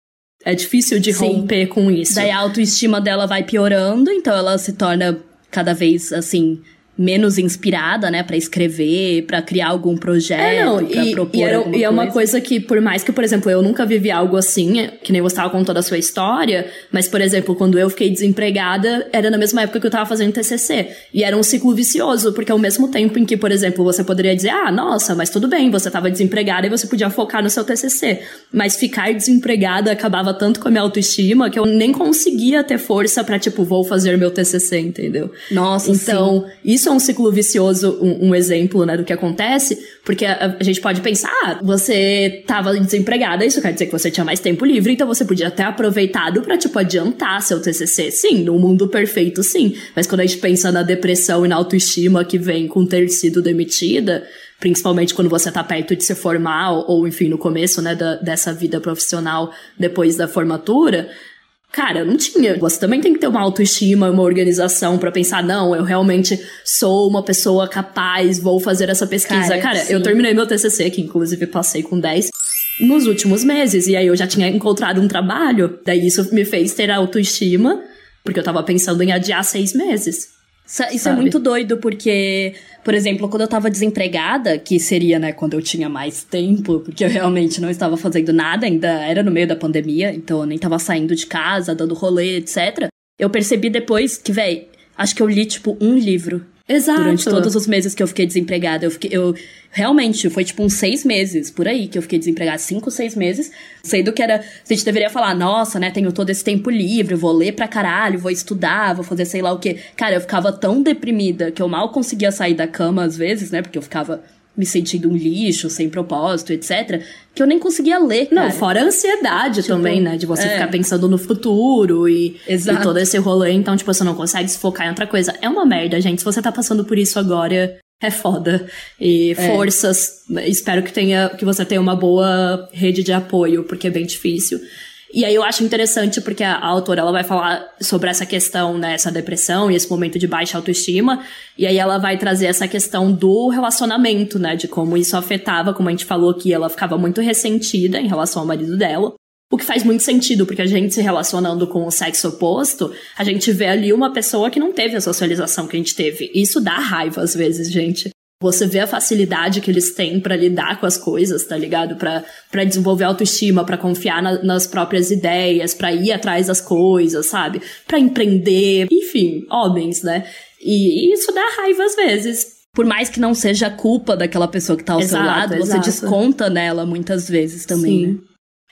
É difícil de Sim. romper com isso. Daí a autoestima dela vai piorando, então ela se torna cada vez, assim, menos inspirada, né, para escrever, para criar algum projeto, é, não, e, propor e, era, e é uma coisa que, por mais que, por exemplo, eu nunca vivi algo assim, que nem você estava contando a sua história, mas, por exemplo, quando eu fiquei desempregada, era na mesma época que eu tava fazendo TCC. E era um ciclo vicioso, porque ao mesmo tempo em que, por exemplo, você poderia dizer, ah, nossa, mas tudo bem, você tava desempregada e você podia focar no seu TCC. Mas ficar desempregada acabava tanto com a minha autoestima que eu nem conseguia ter força para tipo, vou fazer meu TCC, entendeu? Nossa, Então, sim. isso é um ciclo vicioso, um, um, exemplo, né, do que acontece, porque a, a, gente pode pensar, ah, você tava desempregada, isso quer dizer que você tinha mais tempo livre, então você podia ter aproveitado para tipo, adiantar seu TCC. Sim, no mundo perfeito, sim. Mas quando a gente pensa na depressão e na autoestima que vem com ter sido demitida, principalmente quando você tá perto de se formar, ou, ou enfim, no começo, né, da, dessa vida profissional depois da formatura, Cara, não tinha. Você também tem que ter uma autoestima, uma organização para pensar, não, eu realmente sou uma pessoa capaz, vou fazer essa pesquisa. Cara, Cara eu terminei meu TCC, que inclusive passei com 10 nos últimos meses, e aí eu já tinha encontrado um trabalho. Daí isso me fez ter autoestima, porque eu tava pensando em adiar seis meses. Isso, isso é muito doido, porque, por exemplo, quando eu tava desempregada, que seria, né, quando eu tinha mais tempo, porque eu realmente não estava fazendo nada, ainda era no meio da pandemia, então eu nem tava saindo de casa, dando rolê, etc. Eu percebi depois que, velho, acho que eu li, tipo, um livro Exato. Durante todos os meses que eu fiquei desempregada. Eu fiquei. Eu, realmente, foi tipo uns seis meses por aí que eu fiquei desempregada. Cinco, seis meses. Sendo que era. A gente deveria falar, nossa, né? Tenho todo esse tempo livre, vou ler pra caralho, vou estudar, vou fazer sei lá o quê. Cara, eu ficava tão deprimida que eu mal conseguia sair da cama às vezes, né? Porque eu ficava me sentindo um lixo, sem propósito, etc. Que eu nem conseguia ler. Cara. Não, fora a ansiedade tipo, também, né? De você é. ficar pensando no futuro e, e, todo esse rolê. Então, tipo, você não consegue se focar em outra coisa. É uma merda, gente. Se você tá passando por isso agora, é foda. E é. forças. Espero que tenha que você tenha uma boa rede de apoio, porque é bem difícil. E aí eu acho interessante porque a, a autora ela vai falar sobre essa questão, né, essa depressão e esse momento de baixa autoestima, e aí ela vai trazer essa questão do relacionamento, né, de como isso afetava, como a gente falou que ela ficava muito ressentida em relação ao marido dela. O que faz muito sentido, porque a gente se relacionando com o sexo oposto, a gente vê ali uma pessoa que não teve a socialização que a gente teve. Isso dá raiva às vezes, gente. Você vê a facilidade que eles têm para lidar com as coisas, tá ligado? Para desenvolver autoestima, para confiar na, nas próprias ideias, para ir atrás das coisas, sabe? Para empreender, enfim, homens, né? E, e isso dá raiva às vezes, por mais que não seja culpa daquela pessoa que tá ao exato, seu lado, exato. você desconta nela muitas vezes também, Sim. né?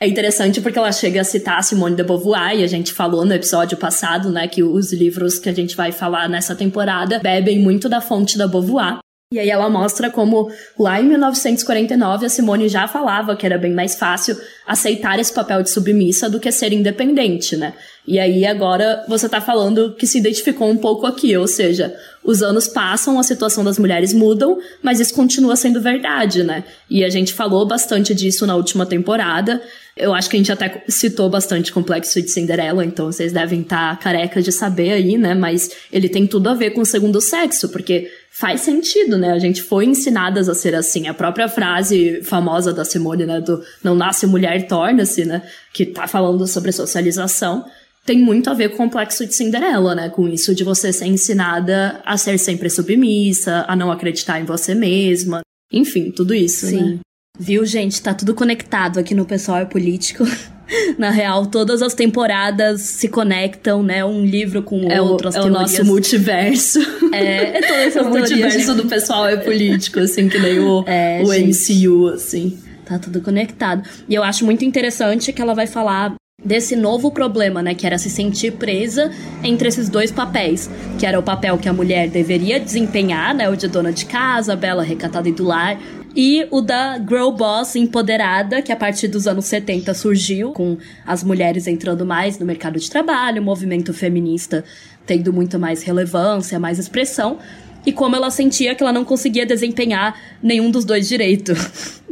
É interessante porque ela chega a citar a Simone de Beauvoir, e a gente falou no episódio passado, né, que os livros que a gente vai falar nessa temporada bebem muito da fonte da Beauvoir. E aí ela mostra como lá em 1949 a Simone já falava que era bem mais fácil aceitar esse papel de submissa do que ser independente, né? E aí agora você tá falando que se identificou um pouco aqui, ou seja, os anos passam, a situação das mulheres mudam, mas isso continua sendo verdade, né? E a gente falou bastante disso na última temporada. Eu acho que a gente até citou bastante Complexo de Cinderela, então vocês devem estar tá carecas de saber aí, né? Mas ele tem tudo a ver com o segundo sexo, porque faz sentido, né? A gente foi ensinadas a ser assim. A própria frase famosa da Simone, né? Do não nasce mulher, torna-se, né? Que tá falando sobre socialização. Tem muito a ver com o complexo de Cinderela, né? Com isso de você ser ensinada a ser sempre submissa, a não acreditar em você mesma. Enfim, tudo isso, Sim. né? Viu, gente? Tá tudo conectado aqui no Pessoal é Político. (laughs) (laughs) Na real, todas as temporadas se conectam, né? Um livro com o é outro, o, as é teorias. o nosso multiverso. É, é todo esse (laughs) multiverso do pessoal é político, assim, que nem o, é, o MCU, assim. Tá tudo conectado. E eu acho muito interessante que ela vai falar desse novo problema, né, que era se sentir presa entre esses dois papéis, que era o papel que a mulher deveria desempenhar, né, o de dona de casa, bela, recatada e do lar, e o da Girl Boss empoderada, que a partir dos anos 70 surgiu, com as mulheres entrando mais no mercado de trabalho, o movimento feminista tendo muito mais relevância, mais expressão, e como ela sentia que ela não conseguia desempenhar nenhum dos dois direitos.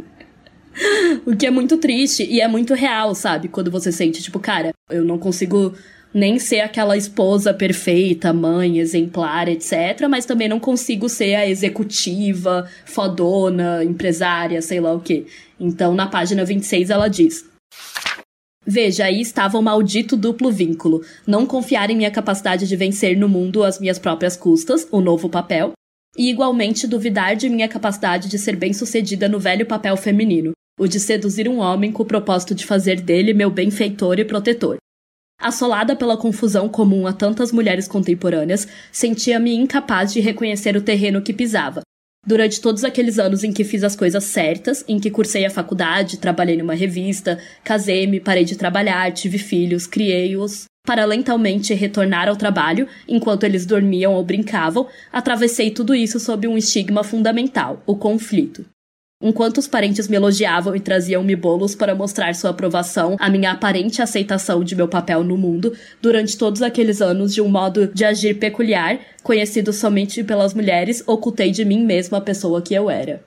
(laughs) o que é muito triste e é muito real, sabe? Quando você sente, tipo, cara, eu não consigo nem ser aquela esposa perfeita, mãe, exemplar, etc. Mas também não consigo ser a executiva, fodona, empresária, sei lá o quê. Então, na página 26, ela diz. Veja, aí estava o maldito duplo vínculo. Não confiar em minha capacidade de vencer no mundo às minhas próprias custas, o novo papel, e igualmente duvidar de minha capacidade de ser bem-sucedida no velho papel feminino, o de seduzir um homem com o propósito de fazer dele meu benfeitor e protetor. Assolada pela confusão comum a tantas mulheres contemporâneas, sentia-me incapaz de reconhecer o terreno que pisava. Durante todos aqueles anos em que fiz as coisas certas, em que cursei a faculdade, trabalhei numa revista, casei-me, parei de trabalhar, tive filhos, criei-os, para lentamente retornar ao trabalho enquanto eles dormiam ou brincavam, atravessei tudo isso sob um estigma fundamental, o conflito. Enquanto os parentes me elogiavam e traziam-me bolos para mostrar sua aprovação à minha aparente aceitação de meu papel no mundo, durante todos aqueles anos de um modo de agir peculiar, conhecido somente pelas mulheres, ocultei de mim mesma a pessoa que eu era.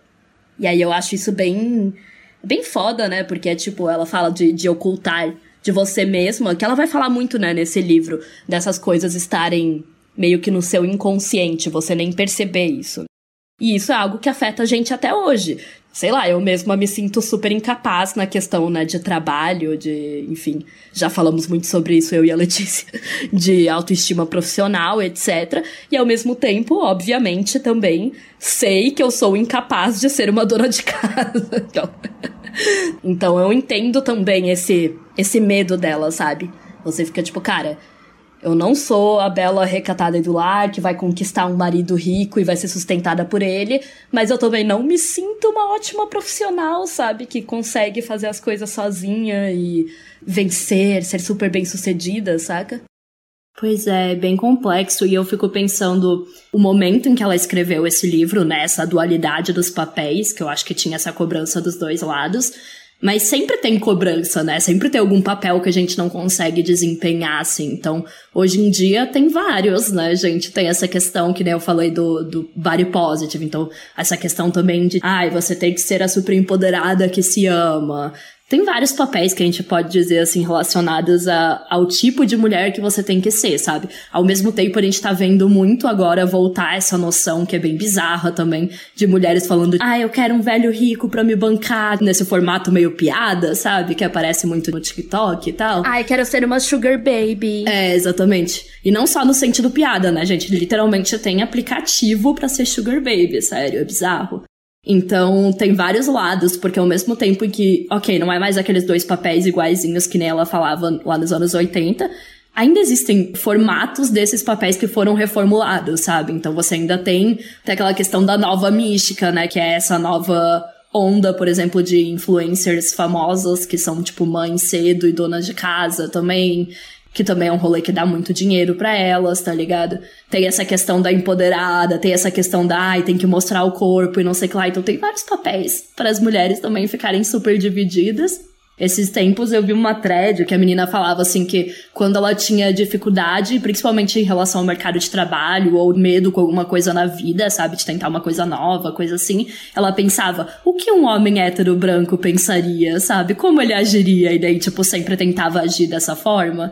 E aí eu acho isso bem. bem foda, né? Porque é tipo, ela fala de, de ocultar de você mesma, que ela vai falar muito, né, nesse livro, dessas coisas estarem meio que no seu inconsciente, você nem perceber isso. E isso é algo que afeta a gente até hoje. Sei lá, eu mesma me sinto super incapaz na questão, né, de trabalho, de, enfim, já falamos muito sobre isso, eu e a Letícia, (laughs) de autoestima profissional, etc. E ao mesmo tempo, obviamente, também sei que eu sou incapaz de ser uma dona de (laughs) casa. Então, então eu entendo também esse, esse medo dela, sabe? Você fica tipo, cara, eu não sou a bela recatada do lar que vai conquistar um marido rico e vai ser sustentada por ele, mas eu também não me sinto uma ótima profissional, sabe? Que consegue fazer as coisas sozinha e vencer, ser super bem sucedida, saca? Pois é, bem complexo. E eu fico pensando o momento em que ela escreveu esse livro, né? Essa dualidade dos papéis, que eu acho que tinha essa cobrança dos dois lados. Mas sempre tem cobrança, né? Sempre tem algum papel que a gente não consegue desempenhar, assim. Então, hoje em dia tem vários, né, gente? Tem essa questão que nem eu falei do, do body positive. Então, essa questão também de, ai, você tem que ser a super empoderada que se ama. Tem vários papéis que a gente pode dizer, assim, relacionados a, ao tipo de mulher que você tem que ser, sabe? Ao mesmo tempo, a gente tá vendo muito agora voltar essa noção, que é bem bizarra também, de mulheres falando, ah, eu quero um velho rico pra me bancar, nesse formato meio piada, sabe? Que aparece muito no TikTok e tal. Ai, quero ser uma sugar baby. É, exatamente. E não só no sentido piada, né, gente? Literalmente tem aplicativo para ser sugar baby, sério, é bizarro. Então, tem vários lados, porque ao mesmo tempo em que, ok, não é mais aqueles dois papéis iguaizinhos que nem ela falava lá nos anos 80, ainda existem formatos desses papéis que foram reformulados, sabe? Então você ainda tem, tem aquela questão da nova mística, né? Que é essa nova onda, por exemplo, de influencers famosas que são, tipo, mães cedo e donas de casa também que também é um rolê que dá muito dinheiro para elas, tá ligado? Tem essa questão da empoderada, tem essa questão da, ai, tem que mostrar o corpo e não sei o que lá. Então tem vários papéis para as mulheres também ficarem super divididas. Esses tempos eu vi uma thread que a menina falava assim que quando ela tinha dificuldade, principalmente em relação ao mercado de trabalho ou medo com alguma coisa na vida, sabe, de tentar uma coisa nova, coisa assim, ela pensava, o que um homem hétero branco pensaria, sabe? Como ele agiria? E daí, tipo, sempre tentava agir dessa forma.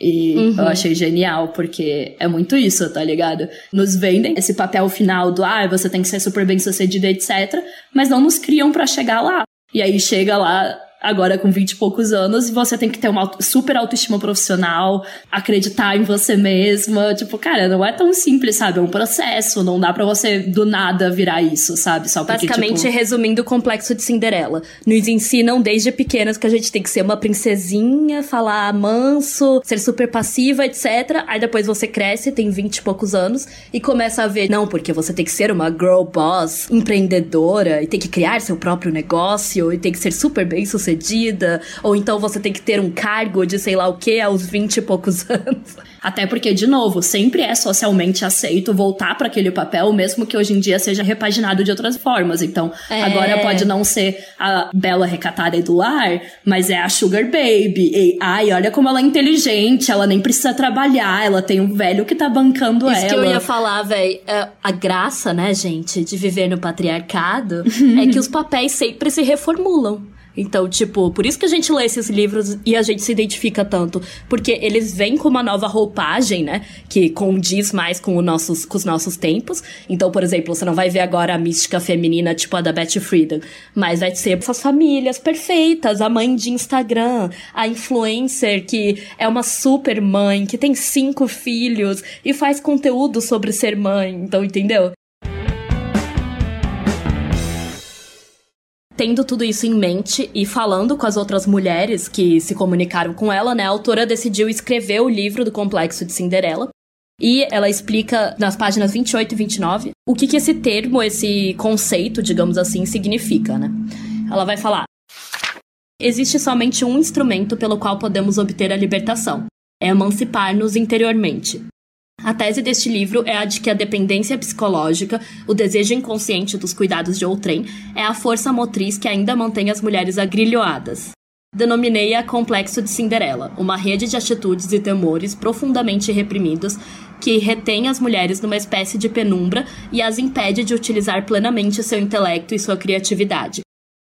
E uhum. eu achei genial, porque é muito isso, tá ligado? Nos vendem esse papel final do, ah, você tem que ser super bem sucedido, etc. Mas não nos criam para chegar lá. E aí chega lá, agora com 20 e poucos anos, e você tem que ter uma super autoestima profissional, acreditar em você mesma. Tipo, cara, não é tão simples, sabe? É um processo, não dá para você do nada virar isso, sabe? Só porque, Basicamente, tipo... resumindo o complexo de Cinderela. Nos ensinam desde pequenas que a gente tem que ser uma princesinha, falar manso, ser super passiva, etc. Aí depois você cresce, tem 20 e poucos anos, e começa a ver, não, porque você tem que ser uma girl boss, empreendedora, e tem que criar seu próprio negócio, e tem que ser super bem sucedida sucedida, ou então você tem que ter um cargo de sei lá o que aos 20 e poucos (laughs) anos. Até porque, de novo, sempre é socialmente aceito voltar para aquele papel, mesmo que hoje em dia seja repaginado de outras formas. Então, é. agora pode não ser a bela recatada e do lar, mas é a Sugar Baby. E, ai, olha como ela é inteligente, ela nem precisa trabalhar, ela tem um velho que tá bancando Isso ela. Isso que eu ia falar, velho. É, a graça, né, gente, de viver no patriarcado é que os papéis sempre se reformulam. Então, tipo, por isso que a gente lê esses livros e a gente se identifica tanto. Porque eles vêm com uma nova roupagem, né? Que condiz mais com, nossos, com os nossos tempos. Então, por exemplo, você não vai ver agora a mística feminina, tipo a da Betty Friedan. Mas vai ser essas famílias perfeitas. A mãe de Instagram, a influencer que é uma super mãe, que tem cinco filhos e faz conteúdo sobre ser mãe. Então, entendeu? Tendo tudo isso em mente e falando com as outras mulheres que se comunicaram com ela, né, a autora decidiu escrever o livro do Complexo de Cinderela. E ela explica nas páginas 28 e 29 o que, que esse termo, esse conceito, digamos assim, significa, né? Ela vai falar: Existe somente um instrumento pelo qual podemos obter a libertação: é emancipar-nos interiormente. A tese deste livro é a de que a dependência psicológica, o desejo inconsciente dos cuidados de outrem, é a força motriz que ainda mantém as mulheres agrilhoadas. Denominei-a Complexo de Cinderela, uma rede de atitudes e temores profundamente reprimidos que retém as mulheres numa espécie de penumbra e as impede de utilizar plenamente seu intelecto e sua criatividade.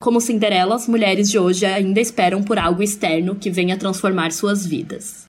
Como Cinderela, as mulheres de hoje ainda esperam por algo externo que venha transformar suas vidas.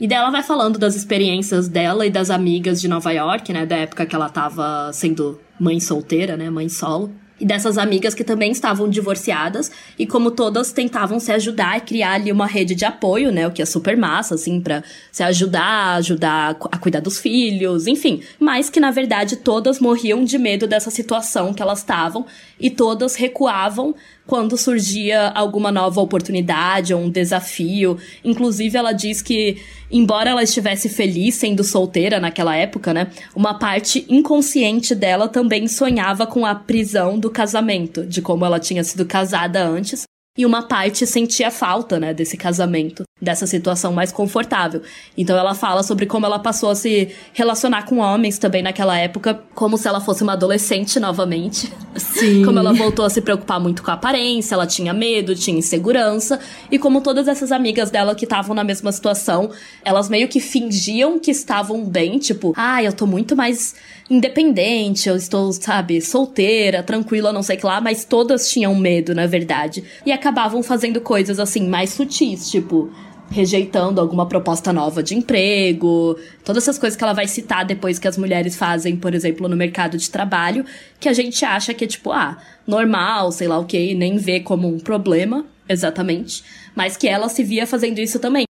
E dela vai falando das experiências dela e das amigas de Nova York, né, da época que ela estava sendo mãe solteira, né, mãe solo. E dessas amigas que também estavam divorciadas e como todas tentavam se ajudar e criar ali uma rede de apoio, né, o que é super massa assim para se ajudar, ajudar a cuidar dos filhos, enfim, mas que na verdade todas morriam de medo dessa situação que elas estavam e todas recuavam quando surgia alguma nova oportunidade ou um desafio. Inclusive, ela diz que, embora ela estivesse feliz sendo solteira naquela época, né, uma parte inconsciente dela também sonhava com a prisão do casamento, de como ela tinha sido casada antes e uma parte sentia falta, né, desse casamento, dessa situação mais confortável. Então ela fala sobre como ela passou a se relacionar com homens também naquela época, como se ela fosse uma adolescente novamente. Sim. (laughs) Como ela voltou a se preocupar muito com a aparência, ela tinha medo, tinha insegurança, e como todas essas amigas dela que estavam na mesma situação, elas meio que fingiam que estavam bem, tipo, ah, eu tô muito mais independente, eu estou, sabe, solteira, tranquila, não sei o que lá, mas todas tinham medo, na verdade. E acabavam fazendo coisas assim mais sutis, tipo rejeitando alguma proposta nova de emprego, todas essas coisas que ela vai citar depois que as mulheres fazem, por exemplo, no mercado de trabalho, que a gente acha que é tipo, ah, normal, sei lá o que, nem vê como um problema, exatamente, mas que ela se via fazendo isso também.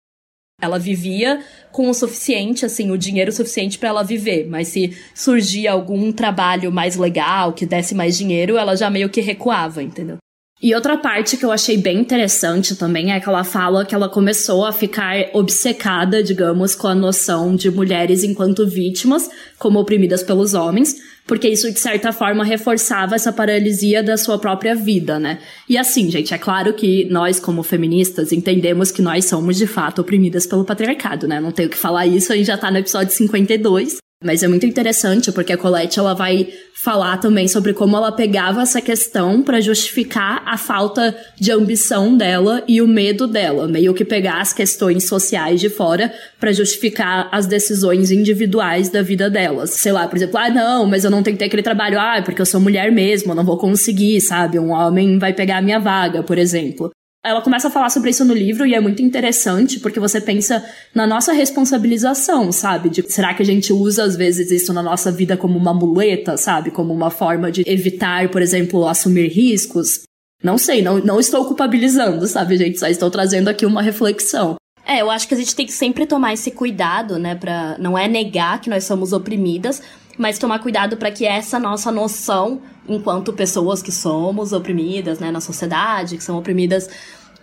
Ela vivia com o suficiente, assim, o dinheiro suficiente para ela viver, mas se surgia algum trabalho mais legal, que desse mais dinheiro, ela já meio que recuava, entendeu? E outra parte que eu achei bem interessante também é que ela fala que ela começou a ficar obcecada, digamos, com a noção de mulheres enquanto vítimas, como oprimidas pelos homens, porque isso de certa forma reforçava essa paralisia da sua própria vida, né? E assim, gente, é claro que nós como feministas entendemos que nós somos de fato oprimidas pelo patriarcado, né? Não tenho que falar isso, a gente já tá no episódio 52. Mas é muito interessante porque a Colette ela vai falar também sobre como ela pegava essa questão para justificar a falta de ambição dela e o medo dela, meio que pegar as questões sociais de fora para justificar as decisões individuais da vida delas. Sei lá, por exemplo, ah, não, mas eu não tenho que ter aquele trabalho, ah, porque eu sou mulher mesmo, eu não vou conseguir, sabe? Um homem vai pegar a minha vaga, por exemplo. Ela começa a falar sobre isso no livro e é muito interessante porque você pensa na nossa responsabilização, sabe? De será que a gente usa às vezes isso na nossa vida como uma muleta, sabe? Como uma forma de evitar, por exemplo, assumir riscos? Não sei, não, não estou culpabilizando, sabe, gente? Só estou trazendo aqui uma reflexão. É, eu acho que a gente tem que sempre tomar esse cuidado, né, para não é negar que nós somos oprimidas, mas tomar cuidado para que essa nossa noção, enquanto pessoas que somos oprimidas, né, na sociedade, que são oprimidas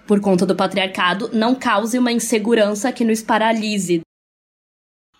por conta do patriarcado, não cause uma insegurança que nos paralise.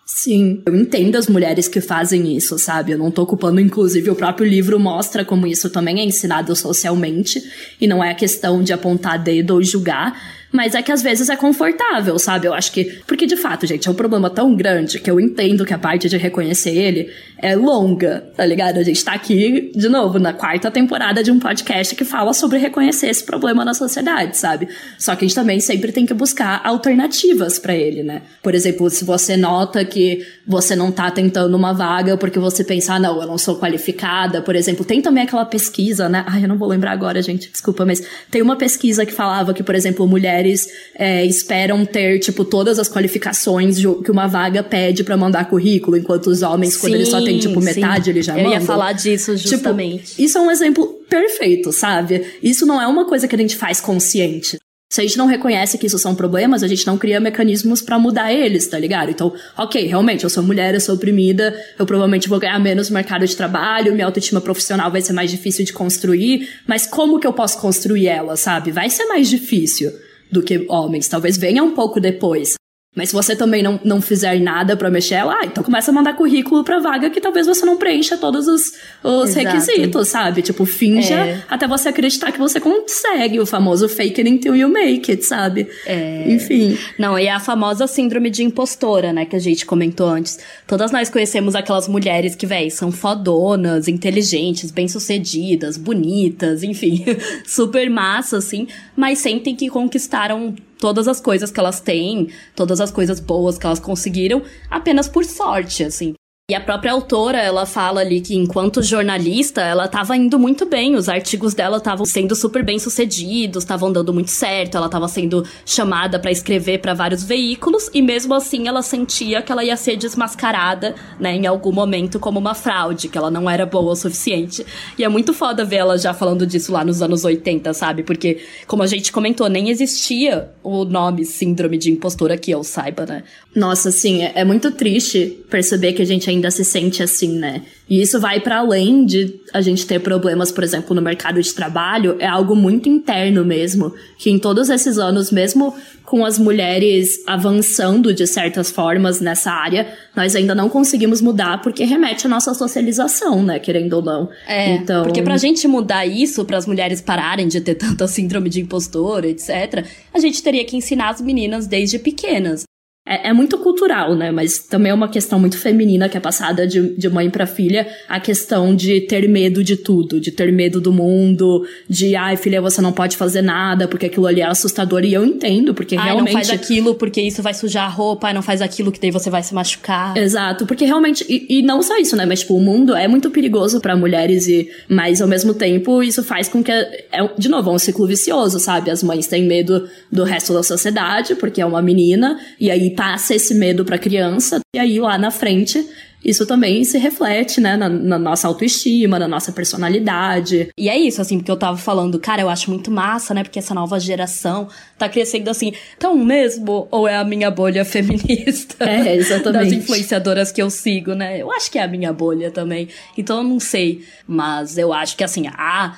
Sim, eu entendo as mulheres que fazem isso, sabe? Eu não tô culpando, inclusive, o próprio livro mostra como isso também é ensinado socialmente, e não é a questão de apontar dedo ou julgar, mas é que às vezes é confortável, sabe? Eu acho que. Porque de fato, gente, é um problema tão grande que eu entendo que a parte de reconhecer ele é longa, tá ligado? A gente tá aqui, de novo, na quarta temporada de um podcast que fala sobre reconhecer esse problema na sociedade, sabe? Só que a gente também sempre tem que buscar alternativas para ele, né? Por exemplo, se você nota que você não tá tentando uma vaga porque você pensa, ah, não, eu não sou qualificada, por exemplo, tem também aquela pesquisa, né? Ai, eu não vou lembrar agora, gente, desculpa, mas tem uma pesquisa que falava que, por exemplo, mulheres mulheres é, esperam ter, tipo, todas as qualificações que uma vaga pede para mandar currículo, enquanto os homens, sim, quando eles só têm, tipo, metade, sim. eles já Eu mandam. Eu ia falar disso, tipo, justamente. Tipo, isso é um exemplo perfeito, sabe? Isso não é uma coisa que a gente faz consciente. Se a gente não reconhece que isso são problemas, a gente não cria mecanismos para mudar eles, tá ligado? Então, ok, realmente, eu sou mulher, eu sou oprimida, eu provavelmente vou ganhar menos no mercado de trabalho, minha autoestima profissional vai ser mais difícil de construir, mas como que eu posso construir ela, sabe? Vai ser mais difícil do que homens, talvez venha um pouco depois. Mas se você também não, não fizer nada para mexer ela, ah, então começa a mandar currículo pra vaga que talvez você não preencha todos os, os requisitos, sabe? Tipo, finja é. até você acreditar que você consegue. O famoso fake it until you make it, sabe? É. Enfim. Não, e a famosa síndrome de impostora, né, que a gente comentou antes. Todas nós conhecemos aquelas mulheres que, véi, são fodonas, inteligentes, bem-sucedidas, bonitas, enfim, (laughs) super massa, assim, mas sentem que conquistaram todas as coisas que elas têm, todas as coisas boas que elas conseguiram, apenas por sorte, assim. E a própria autora, ela fala ali que enquanto jornalista, ela estava indo muito bem, os artigos dela estavam sendo super bem sucedidos, estavam dando muito certo, ela estava sendo chamada para escrever para vários veículos e mesmo assim ela sentia que ela ia ser desmascarada, né, em algum momento como uma fraude, que ela não era boa o suficiente. E é muito foda ver ela já falando disso lá nos anos 80, sabe? Porque como a gente comentou, nem existia o nome síndrome de impostora que eu saiba, né? Nossa, assim, é, muito triste perceber que a gente ainda se sente assim, né? E isso vai para além de a gente ter problemas, por exemplo, no mercado de trabalho, é algo muito interno mesmo, que em todos esses anos, mesmo com as mulheres avançando de certas formas nessa área, nós ainda não conseguimos mudar porque remete à nossa socialização, né, querendo ou não. É, então... porque pra gente mudar isso, para as mulheres pararem de ter (laughs) tanta síndrome de impostor, etc, a gente teria que ensinar as meninas desde pequenas. É, é, muito cultural, né? Mas também é uma questão muito feminina que é passada de, de mãe para filha. A questão de ter medo de tudo, de ter medo do mundo, de, ai, filha, você não pode fazer nada porque aquilo ali é assustador. E eu entendo, porque ai, realmente. não faz aquilo porque isso vai sujar a roupa, ai, não faz aquilo que daí você vai se machucar. Exato, porque realmente. E, e não só isso, né? Mas, tipo, o mundo é muito perigoso para mulheres, e mas ao mesmo tempo isso faz com que. É, de novo, é um ciclo vicioso, sabe? As mães têm medo do resto da sociedade, porque é uma menina, e aí passa esse medo para a criança, e aí lá na frente isso também se reflete, né, na, na, nossa autoestima, na nossa personalidade. E é isso, assim, porque eu tava falando, cara, eu acho muito massa, né, porque essa nova geração tá crescendo assim, tão mesmo, ou é a minha bolha (laughs) feminista? É, exatamente. Das influenciadoras que eu sigo, né? Eu acho que é a minha bolha também. Então eu não sei, mas eu acho que, assim, a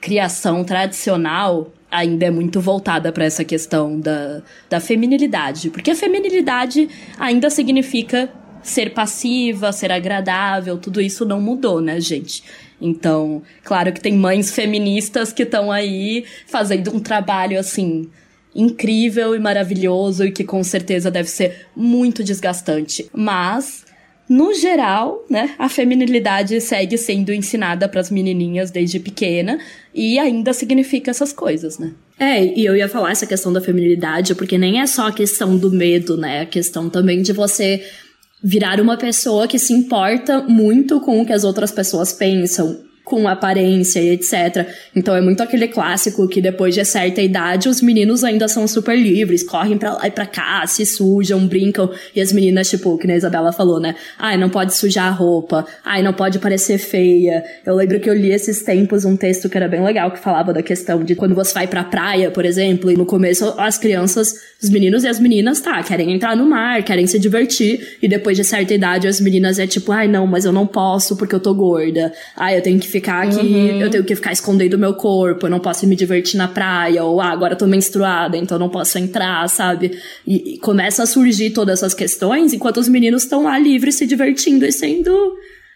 criação tradicional ainda é muito voltada para essa questão da, da feminilidade. Porque a feminilidade ainda significa ser passiva, ser agradável, tudo isso não mudou, né, gente? Então, claro que tem mães feministas que estão aí fazendo um trabalho assim incrível e maravilhoso e que com certeza deve ser muito desgastante. Mas no geral, né, a feminilidade segue sendo ensinada para as menininhas desde pequena e ainda significa essas coisas, né? É, e eu ia falar essa questão da feminilidade, porque nem é só a questão do medo, né? A questão também de você virar uma pessoa que se importa muito com o que as outras pessoas pensam com aparência e etc. Então é muito aquele clássico que depois de certa idade os meninos ainda são super livres, correm pra lá e pra cá, se sujam, brincam, e as meninas, tipo, que a Isabela falou, né? Ai, não pode sujar a roupa, ai, não pode parecer feia. Eu lembro que eu li esses tempos um texto que era bem legal, que falava da questão de quando você vai pra praia, por exemplo, e no começo as crianças, os meninos e as meninas, tá, querem entrar no mar, querem se divertir, e depois de certa idade as meninas é tipo, ai, não, mas eu não posso porque eu tô gorda, ai, eu tenho que ficar aqui, uhum. eu tenho que ficar escondendo o meu corpo, eu não posso me divertir na praia, ou ah, agora eu tô menstruada, então eu não posso entrar, sabe? E, e começa a surgir todas essas questões enquanto os meninos estão lá livres se divertindo e sendo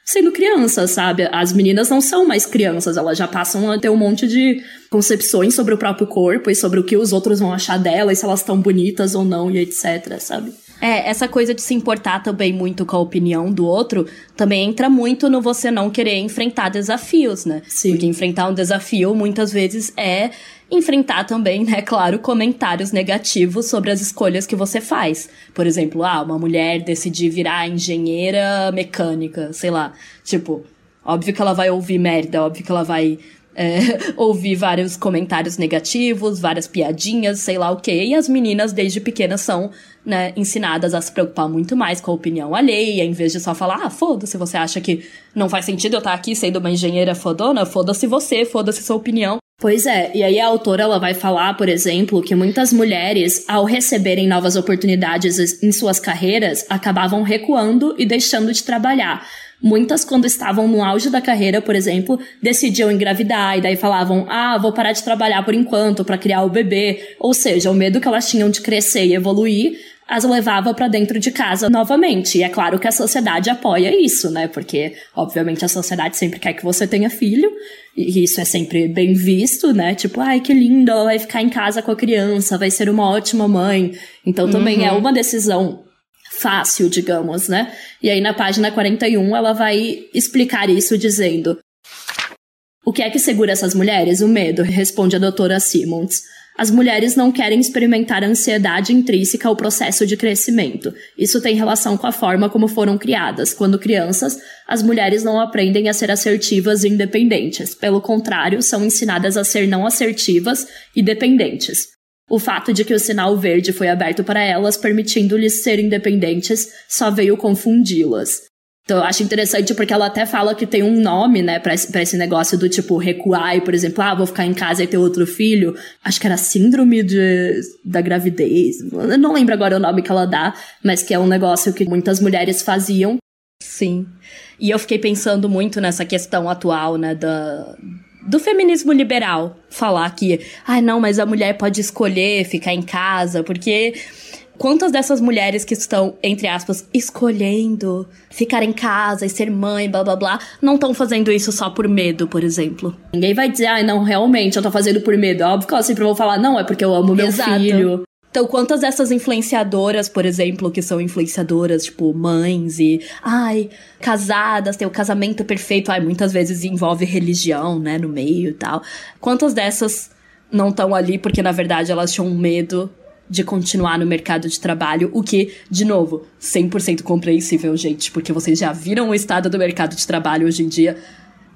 sendo crianças, sabe? As meninas não são mais crianças, elas já passam a ter um monte de concepções sobre o próprio corpo e sobre o que os outros vão achar delas, se elas estão bonitas ou não e etc, sabe? É, essa coisa de se importar também muito com a opinião do outro também entra muito no você não querer enfrentar desafios, né? Sim. Porque enfrentar um desafio muitas vezes é enfrentar também, né, claro, comentários negativos sobre as escolhas que você faz. Por exemplo, ah, uma mulher decidir virar engenheira mecânica, sei lá. Tipo, óbvio que ela vai ouvir merda, óbvio que ela vai é, (laughs) ouvir vários comentários negativos, várias piadinhas, sei lá o quê. E as meninas, desde pequenas, são né, ensinadas a se preocupar muito mais com a opinião alheia, em vez de só falar, ah, foda-se, você acha que não faz sentido eu estar aqui sendo uma engenheira fodona? Foda-se você, foda-se sua opinião. Pois é, e aí a autora ela vai falar, por exemplo, que muitas mulheres, ao receberem novas oportunidades em suas carreiras, acabavam recuando e deixando de trabalhar. Muitas, quando estavam no auge da carreira, por exemplo, decidiam engravidar e daí falavam: ah, vou parar de trabalhar por enquanto para criar o bebê. Ou seja, o medo que elas tinham de crescer e evoluir as levava para dentro de casa novamente. E é claro que a sociedade apoia isso, né? Porque, obviamente, a sociedade sempre quer que você tenha filho, e isso é sempre bem visto, né? Tipo, ai, que lindo, ela vai ficar em casa com a criança, vai ser uma ótima mãe. Então também é uhum. é uma decisão fácil, digamos, né? E aí na página 41 ela vai explicar isso dizendo: O que é que segura essas mulheres? O medo, responde a doutora Simmons as mulheres não querem experimentar ansiedade intrínseca ao processo de crescimento. Isso tem relação com a forma como foram criadas. Quando crianças, as mulheres não aprendem a ser assertivas e independentes. Pelo contrário, são ensinadas a ser não assertivas e dependentes. O fato de que o sinal verde foi aberto para elas, permitindo-lhes ser independentes, só veio confundi-las. Então, eu acho interessante porque ela até fala que tem um nome, né, pra esse, pra esse negócio do tipo recuar e, por exemplo, ah, vou ficar em casa e ter outro filho. Acho que era síndrome de, da gravidez. Eu não lembro agora o nome que ela dá, mas que é um negócio que muitas mulheres faziam. Sim. E eu fiquei pensando muito nessa questão atual, né, da, do feminismo liberal. Falar que, ah, não, mas a mulher pode escolher ficar em casa, porque Quantas dessas mulheres que estão, entre aspas, escolhendo ficar em casa e ser mãe, blá blá blá, não estão fazendo isso só por medo, por exemplo? Ninguém vai dizer, ah, não, realmente eu tô fazendo por medo. Óbvio que eu sempre vou falar, não, é porque eu amo meu Exato. filho. Então, quantas dessas influenciadoras, por exemplo, que são influenciadoras, tipo, mães e, ai, casadas, tem o casamento perfeito, ai, muitas vezes envolve religião, né, no meio e tal. Quantas dessas não estão ali porque, na verdade, elas tinham medo de continuar no mercado de trabalho, o que, de novo, 100% compreensível, gente, porque vocês já viram o estado do mercado de trabalho hoje em dia.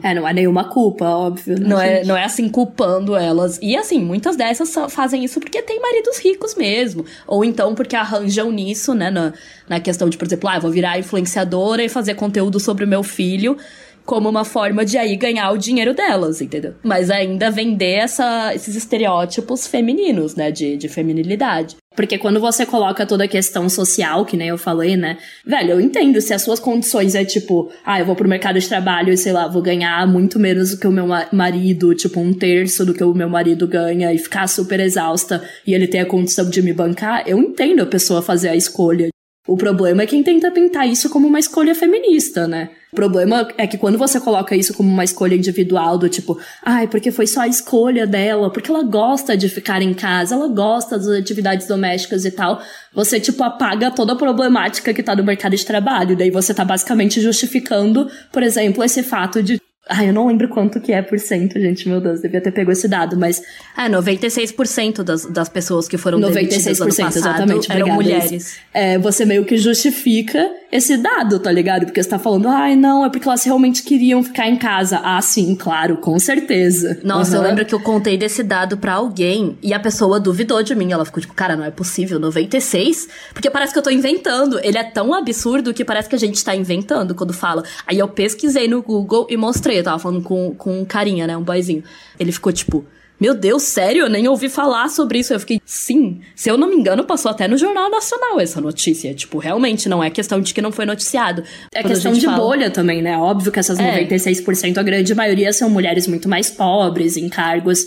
É, não é nenhuma culpa, óbvio. Né, não, é, não é assim culpando elas. E assim, muitas dessas fazem isso porque tem maridos ricos mesmo. Ou então porque arranjam nisso, né? Na, na questão de, por exemplo, ah, vou virar influenciadora e fazer conteúdo sobre o meu filho como uma forma de aí ganhar o dinheiro delas, entendeu? Mas ainda vender essa, esses estereótipos femininos, né? De, de feminilidade. Porque quando você coloca toda a questão social, que nem eu falei, né? Velho, eu entendo se as suas condições é tipo, ah, eu vou pro mercado de trabalho e sei lá, vou ganhar muito menos do que o meu marido, tipo um terço do que o meu marido ganha e ficar super exausta e ele ter a condição de me bancar, eu entendo a pessoa fazer a escolha o problema é quem tenta pintar isso como uma escolha feminista, né? O problema é que quando você coloca isso como uma escolha individual, do tipo, ai, porque foi só a escolha dela, porque ela gosta de ficar em casa, ela gosta das atividades domésticas e tal, você, tipo, apaga toda a problemática que tá no mercado de trabalho. Daí você tá basicamente justificando, por exemplo, esse fato de Ai, eu não lembro quanto que é por cento, gente. Meu Deus, devia ter pego esse dado, mas. É, 96% das, das pessoas que foram 96% demitidas ano passado exatamente, eram obrigada. mulheres. É, você meio que justifica esse dado, tá ligado? Porque você tá falando, ai, não, é porque elas realmente queriam ficar em casa. Ah, sim, claro, com certeza. Nossa, uhum. eu lembro que eu contei desse dado pra alguém e a pessoa duvidou de mim. Ela ficou tipo, cara, não é possível, 96? Porque parece que eu tô inventando. Ele é tão absurdo que parece que a gente tá inventando quando fala. Aí eu pesquisei no Google e mostrei eu tava falando com, com um carinha, né? Um boyzinho. Ele ficou tipo. Meu Deus, sério? Eu nem ouvi falar sobre isso. Eu fiquei, sim. Se eu não me engano, passou até no Jornal Nacional essa notícia. Tipo, realmente, não é questão de que não foi noticiado. É Quando questão de fala... bolha também, né? Óbvio que essas é. 96%, a grande maioria são mulheres muito mais pobres, em cargos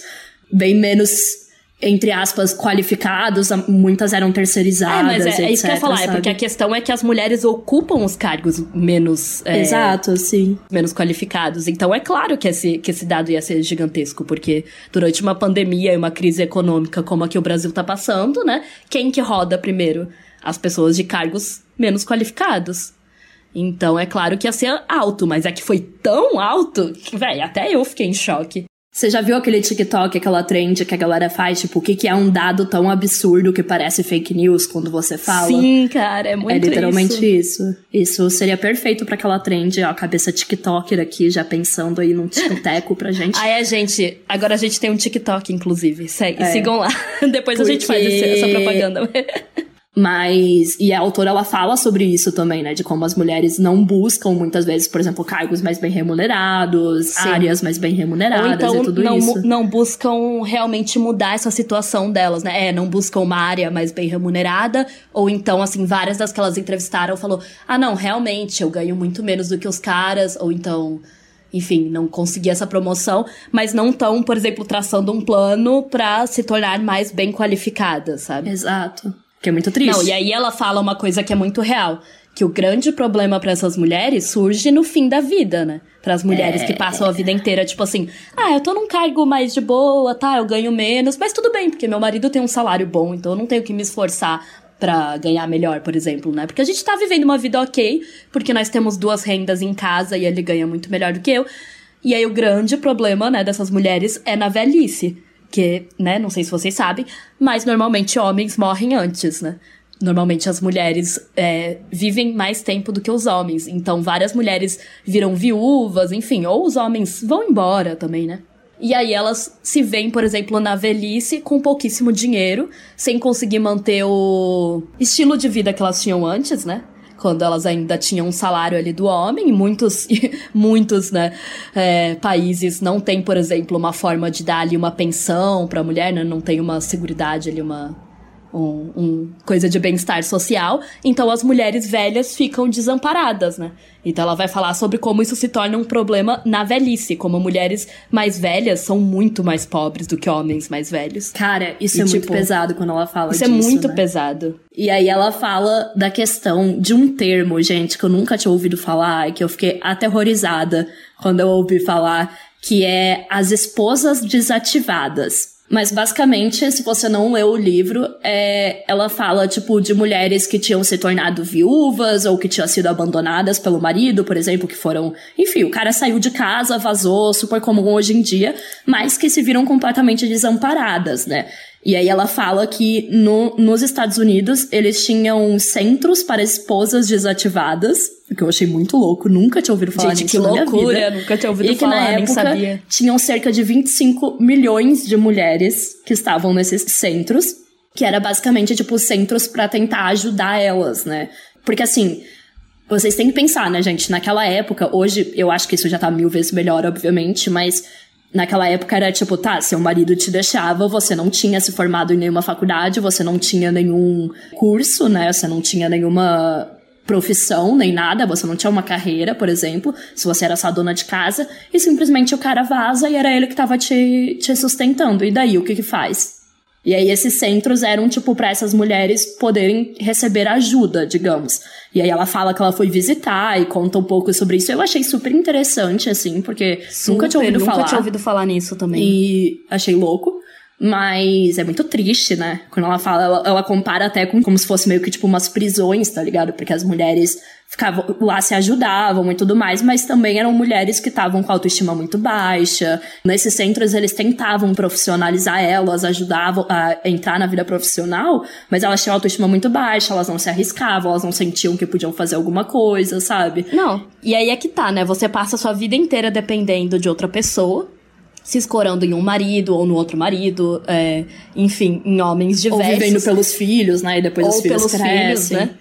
bem menos entre aspas, qualificados, muitas eram terceirizadas. É, mas é, etc, é isso que eu ia falar, sabe? é porque a questão é que as mulheres ocupam os cargos menos. É, Exato, sim. Menos qualificados. Então é claro que esse, que esse dado ia ser gigantesco, porque durante uma pandemia e uma crise econômica como a que o Brasil tá passando, né? Quem que roda primeiro? As pessoas de cargos menos qualificados. Então é claro que ia ser alto, mas é que foi tão alto que, velho, até eu fiquei em choque. Você já viu aquele TikTok, aquela trend que a galera faz, tipo, o que, que é um dado tão absurdo que parece fake news quando você fala? Sim, cara, é muito É literalmente isso. Isso, isso seria perfeito para aquela trend, ó, cabeça TikToker aqui, já pensando aí num TikTok pra gente. Ah, é, gente, agora a gente tem um TikTok, inclusive. Segue, é. Sigam lá. (laughs) Depois Porque... a gente faz essa propaganda. (laughs) Mas, e a autora ela fala sobre isso também, né? De como as mulheres não buscam muitas vezes, por exemplo, cargos mais bem remunerados, Sim. áreas mais bem remuneradas Ou então, e tudo não, isso. não buscam realmente mudar essa situação delas, né? É, não buscam uma área mais bem remunerada, ou então, assim, várias das que elas entrevistaram falou: ah, não, realmente, eu ganho muito menos do que os caras, ou então enfim, não consegui essa promoção, mas não estão, por exemplo, traçando um plano para se tornar mais bem qualificada, sabe? Exato. Que é muito triste. Não, e aí ela fala uma coisa que é muito real. Que o grande problema para essas mulheres surge no fim da vida, né? Para as mulheres é... que passam a vida inteira, tipo assim, ah, eu tô num cargo mais de boa, tá? Eu ganho menos, mas tudo bem, porque meu marido tem um salário bom, então eu não tenho que me esforçar para ganhar melhor, por exemplo, né? Porque a gente tá vivendo uma vida ok, porque nós temos duas rendas em casa e ele ganha muito melhor do que eu. E aí o grande problema, né, dessas mulheres é na velhice que, né, não sei se vocês sabem, mas normalmente homens morrem antes, né? Normalmente as mulheres é, vivem mais tempo do que os homens. Então várias mulheres viram viúvas, enfim, ou os homens vão embora também, né? E aí elas se veem, por exemplo, na velhice com pouquíssimo dinheiro, sem conseguir manter o estilo de vida que elas tinham antes, né? Quando elas ainda tinham um salário ali do homem, muitos, (laughs) muitos né, é, países não têm, por exemplo, uma forma de dar ali uma pensão para a mulher, né, não tem uma seguridade ali, uma, um, um coisa de bem-estar social, então as mulheres velhas ficam desamparadas, né? Então ela vai falar sobre como isso se torna um problema na velhice, como mulheres mais velhas são muito mais pobres do que homens mais velhos. Cara, isso e, é tipo, muito pesado quando ela fala isso disso. Isso é muito né? pesado. E aí ela fala da questão de um termo, gente, que eu nunca tinha ouvido falar e que eu fiquei aterrorizada quando eu ouvi falar, que é as esposas desativadas. Mas basicamente, se você não leu o livro, é, ela fala, tipo, de mulheres que tinham se tornado viúvas ou que tinham sido abandonadas pelo marido, por exemplo, que foram. Enfim, o cara saiu de casa, vazou, super comum hoje em dia, mas que se viram completamente desamparadas, né? E aí ela fala que no, nos Estados Unidos eles tinham centros para esposas desativadas, que eu achei muito louco, nunca tinha ouvido falar Gente, nisso que na loucura, minha vida. nunca tinha ouvido e que falar, na época, nem sabia. Tinham cerca de 25 milhões de mulheres que estavam nesses centros, que era basicamente tipo centros para tentar ajudar elas, né? Porque assim, vocês têm que pensar, né, gente? Naquela época, hoje eu acho que isso já tá mil vezes melhor, obviamente, mas Naquela época era tipo, tá, seu marido te deixava, você não tinha se formado em nenhuma faculdade, você não tinha nenhum curso, né? Você não tinha nenhuma profissão nem nada, você não tinha uma carreira, por exemplo, se você era só dona de casa, e simplesmente o cara vaza e era ele que tava te, te sustentando. E daí, o que que faz? E aí esses centros eram tipo para essas mulheres poderem receber ajuda, digamos. E aí ela fala que ela foi visitar e conta um pouco sobre isso. Eu achei super interessante assim, porque super, nunca tinha ouvido nunca falar. Nunca tinha ouvido falar nisso também. E achei louco. Mas é muito triste, né? Quando ela fala, ela, ela, compara até com como se fosse meio que tipo umas prisões, tá ligado? Porque as mulheres ficavam lá, se ajudavam e tudo mais, mas também eram mulheres que estavam com autoestima muito baixa. Nesses centros eles tentavam profissionalizar elas, ajudavam a entrar na vida profissional, mas elas tinham autoestima muito baixa, elas não se arriscavam, elas não sentiam que podiam fazer alguma coisa, sabe? Não. E aí é que tá, né? Você passa a sua vida inteira dependendo de outra pessoa se escorando em um marido ou no outro marido, é, enfim, em homens diversos. Ou vivendo pelos filhos, né? E depois ou os filhos pelos crescem. filhos, né?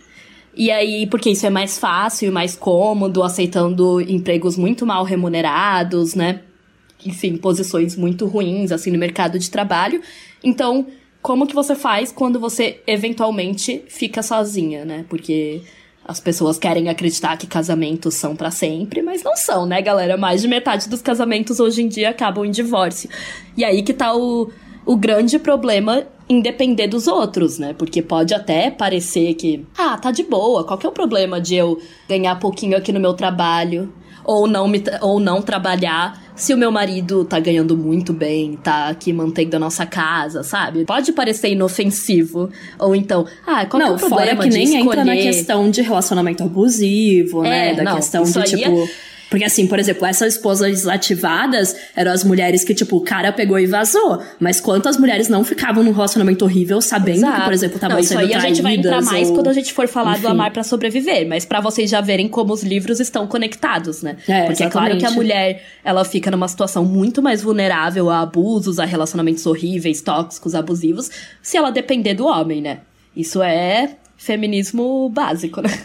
E aí, porque isso é mais fácil e mais cômodo, aceitando empregos muito mal remunerados, né? Enfim, posições muito ruins, assim, no mercado de trabalho. Então, como que você faz quando você eventualmente fica sozinha, né? Porque as pessoas querem acreditar que casamentos são para sempre, mas não são, né, galera? Mais de metade dos casamentos hoje em dia acabam em divórcio. E aí que tá o, o grande problema em depender dos outros, né? Porque pode até parecer que, ah, tá de boa, qual que é o problema de eu ganhar pouquinho aqui no meu trabalho? Ou não, me, ou não trabalhar se o meu marido tá ganhando muito bem, tá aqui mantendo a nossa casa, sabe? Pode parecer inofensivo. Ou então, ah, qual não, que é o problema fora que nem escolher... entra na questão de relacionamento abusivo, é, né? Da não, questão de, tipo... É porque, assim, por exemplo, essas esposas desativadas eram as mulheres que, tipo, o cara pegou e vazou. Mas quantas mulheres não ficavam num relacionamento horrível sabendo Exato. que, por exemplo, estavam sendo aí a gente vai entrar mais ou... quando a gente for falar Enfim. do amar para sobreviver. Mas para vocês já verem como os livros estão conectados, né? É, Porque exatamente. é claro que a mulher, ela fica numa situação muito mais vulnerável a abusos, a relacionamentos horríveis, tóxicos, abusivos, se ela depender do homem, né? Isso é feminismo básico, né?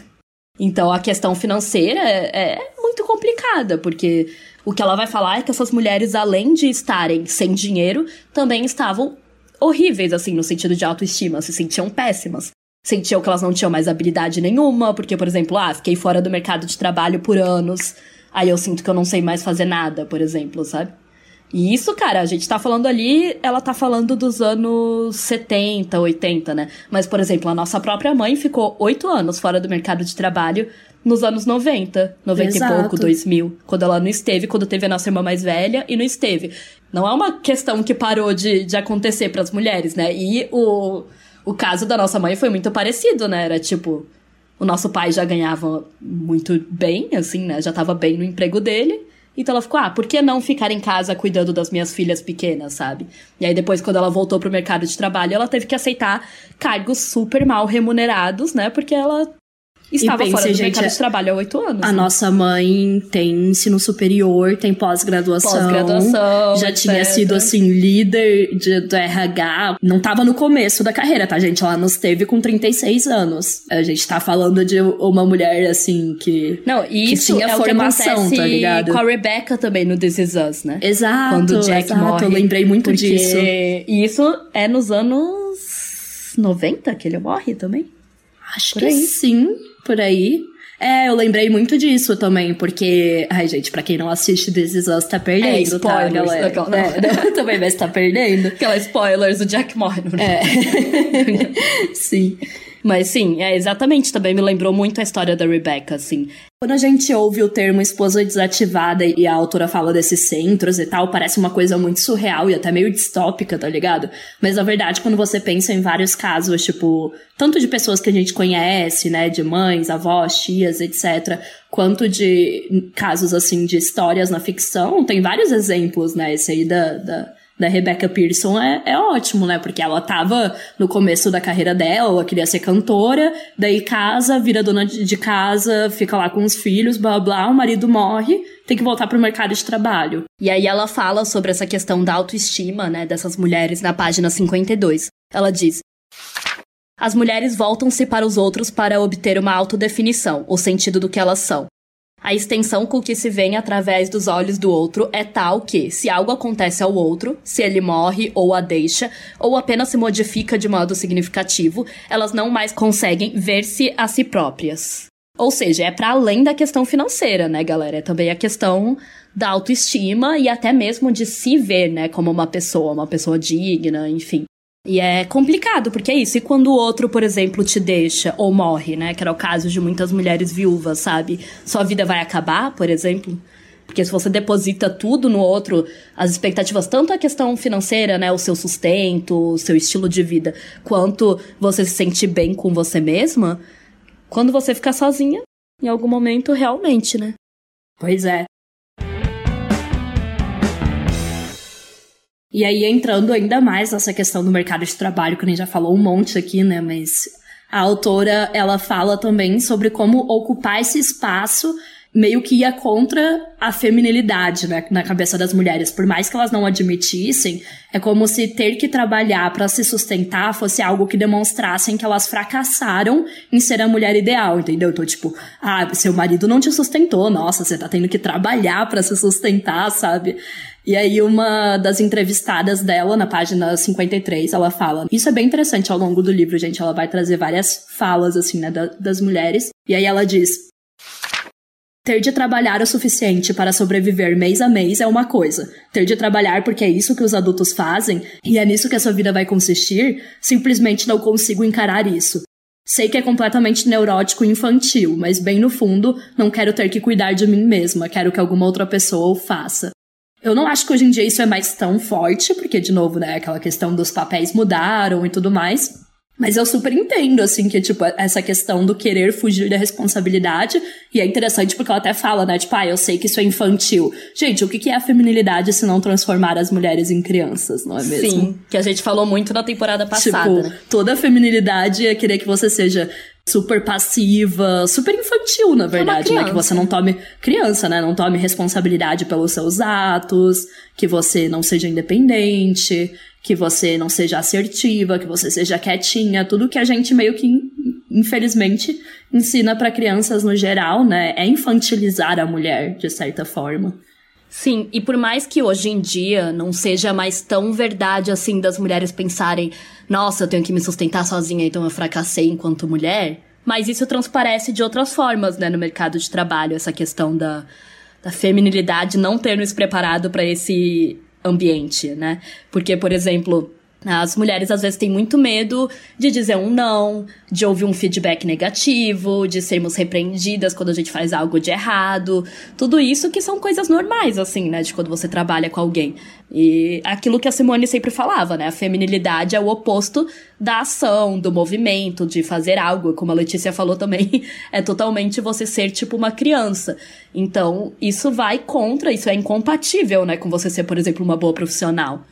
Então a questão financeira é, é muito complicada, porque o que ela vai falar é que essas mulheres, além de estarem sem dinheiro, também estavam horríveis, assim, no sentido de autoestima, se sentiam péssimas. Sentiam que elas não tinham mais habilidade nenhuma, porque, por exemplo, ah, fiquei fora do mercado de trabalho por anos, aí eu sinto que eu não sei mais fazer nada, por exemplo, sabe? E isso, cara, a gente tá falando ali, ela tá falando dos anos 70, 80, né? Mas, por exemplo, a nossa própria mãe ficou oito anos fora do mercado de trabalho nos anos 90, 90 Exato. e pouco, 2000, quando ela não esteve, quando teve a nossa irmã mais velha e não esteve. Não é uma questão que parou de, de acontecer para as mulheres, né? E o, o caso da nossa mãe foi muito parecido, né? Era tipo, o nosso pai já ganhava muito bem, assim, né? Já tava bem no emprego dele. Então ela ficou, ah, por que não ficar em casa cuidando das minhas filhas pequenas, sabe? E aí depois, quando ela voltou pro mercado de trabalho, ela teve que aceitar cargos super mal remunerados, né? Porque ela estava pense, fora do gente, mercado de trabalho há oito anos. A né? nossa mãe tem ensino superior, tem pós-graduação. Pós-graduação. Já etc. tinha sido, assim, líder de, do RH. Não tava no começo da carreira, tá, gente? Ela nos teve com 36 anos. A gente tá falando de uma mulher, assim, que. Não, e isso tinha é formação, o que tá ligado? Com a Rebecca também no This Is Us, né? Exato. Quando o Jack exato, morre. Eu lembrei muito disso. E isso é nos anos 90 que ele morre também? Acho Por que aí. sim por aí. É, eu lembrei muito disso também, porque. Ai, gente, pra quem não assiste This Is Us, tá perdendo, é, spoilers, (laughs) tá, galera? Daquela, é, também vai estar perdendo. Aquela spoilers do Jack Morgan. É. (laughs) sim. Mas sim, é exatamente, também me lembrou muito a história da Rebecca, assim. Quando a gente ouve o termo esposa desativada e a autora fala desses centros e tal, parece uma coisa muito surreal e até meio distópica, tá ligado? Mas na verdade, quando você pensa em vários casos, tipo, tanto de pessoas que a gente conhece, né, de mães, avós, tias, etc., quanto de casos, assim, de histórias na ficção, tem vários exemplos, né? Esse aí da, da da Rebecca Pearson é, é ótimo, né? Porque ela tava no começo da carreira dela, ela queria ser cantora, daí casa, vira dona de casa, fica lá com os filhos, blá blá, o marido morre, tem que voltar pro mercado de trabalho. E aí ela fala sobre essa questão da autoestima, né, dessas mulheres na página 52. Ela diz: As mulheres voltam-se para os outros para obter uma autodefinição, o sentido do que elas são. A extensão com que se vê através dos olhos do outro é tal que, se algo acontece ao outro, se ele morre ou a deixa, ou apenas se modifica de modo significativo, elas não mais conseguem ver-se a si próprias. Ou seja, é para além da questão financeira, né, galera? É também a questão da autoestima e até mesmo de se ver, né, como uma pessoa, uma pessoa digna, enfim. E é complicado, porque é isso. E quando o outro, por exemplo, te deixa ou morre, né? Que era o caso de muitas mulheres viúvas, sabe? Sua vida vai acabar, por exemplo. Porque se você deposita tudo no outro, as expectativas, tanto a questão financeira, né? O seu sustento, o seu estilo de vida, quanto você se sentir bem com você mesma, quando você ficar sozinha, em algum momento, realmente, né? Pois é. E aí, entrando ainda mais nessa questão do mercado de trabalho, que a gente já falou um monte aqui, né? Mas a autora, ela fala também sobre como ocupar esse espaço meio que ia contra a feminilidade né, na cabeça das mulheres. Por mais que elas não admitissem, é como se ter que trabalhar para se sustentar fosse algo que demonstrassem que elas fracassaram em ser a mulher ideal, entendeu? Então, tipo, ah, seu marido não te sustentou, nossa, você tá tendo que trabalhar para se sustentar, sabe? E aí, uma das entrevistadas dela, na página 53, ela fala: Isso é bem interessante ao longo do livro, gente. Ela vai trazer várias falas, assim, né, das mulheres. E aí ela diz: ter de trabalhar o suficiente para sobreviver mês a mês é uma coisa. Ter de trabalhar porque é isso que os adultos fazem e é nisso que a sua vida vai consistir, simplesmente não consigo encarar isso. Sei que é completamente neurótico e infantil, mas bem no fundo, não quero ter que cuidar de mim mesma, quero que alguma outra pessoa o faça. Eu não acho que hoje em dia isso é mais tão forte, porque, de novo, né, aquela questão dos papéis mudaram e tudo mais. Mas eu super entendo, assim, que, tipo, essa questão do querer fugir da responsabilidade. E é interessante porque ela até fala, né? Tipo, ah, eu sei que isso é infantil. Gente, o que é a feminilidade se não transformar as mulheres em crianças, não é mesmo? Sim, que a gente falou muito na temporada passada. Tipo, né? toda a feminilidade é querer que você seja super passiva, super infantil, na verdade, né? Que você não tome criança, né? Não tome responsabilidade pelos seus atos, que você não seja independente, que você não seja assertiva, que você seja quietinha, tudo que a gente meio que infelizmente, ensina para crianças no geral, né? É infantilizar a mulher, de certa forma. Sim, e por mais que hoje em dia não seja mais tão verdade assim das mulheres pensarem, nossa, eu tenho que me sustentar sozinha, então eu fracassei enquanto mulher, mas isso transparece de outras formas, né, no mercado de trabalho, essa questão da, da feminilidade não ter nos preparado para esse ambiente, né? Porque, por exemplo, as mulheres às vezes têm muito medo de dizer um não, de ouvir um feedback negativo, de sermos repreendidas quando a gente faz algo de errado. Tudo isso que são coisas normais, assim, né? De quando você trabalha com alguém. E aquilo que a Simone sempre falava, né? A feminilidade é o oposto da ação, do movimento, de fazer algo. Como a Letícia falou também, (laughs) é totalmente você ser tipo uma criança. Então, isso vai contra, isso é incompatível, né? Com você ser, por exemplo, uma boa profissional.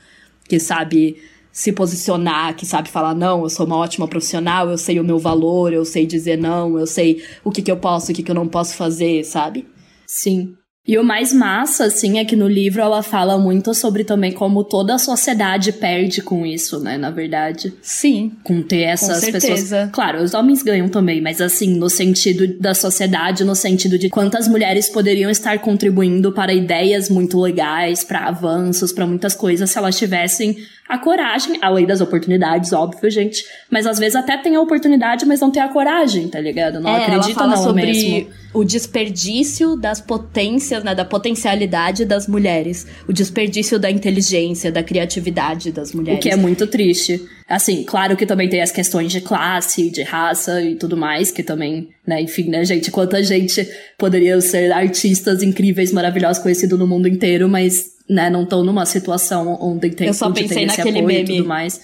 Que sabe se posicionar, que sabe falar, não, eu sou uma ótima profissional, eu sei o meu valor, eu sei dizer não, eu sei o que, que eu posso, o que, que eu não posso fazer, sabe? Sim. E o mais massa, assim, é que no livro ela fala muito sobre também como toda a sociedade perde com isso, né? Na verdade. Sim. Com ter essas com pessoas. Claro, os homens ganham também, mas assim, no sentido da sociedade, no sentido de quantas mulheres poderiam estar contribuindo para ideias muito legais, para avanços, para muitas coisas, se elas tivessem a coragem, além das oportunidades, óbvio, gente. Mas às vezes até tem a oportunidade, mas não tem a coragem, tá ligado? Não é, acredita ela fala nela sobre mesmo. o desperdício das potências, né, da potencialidade das mulheres, o desperdício da inteligência, da criatividade das mulheres. O que é muito triste. Assim, claro que também tem as questões de classe, de raça e tudo mais, que também, né, enfim, né, gente, quanta gente poderia ser artistas incríveis, maravilhosos, conhecidos no mundo inteiro, mas né, não estão numa situação onde tem, Eu só pensei naquele meme. e tudo mais.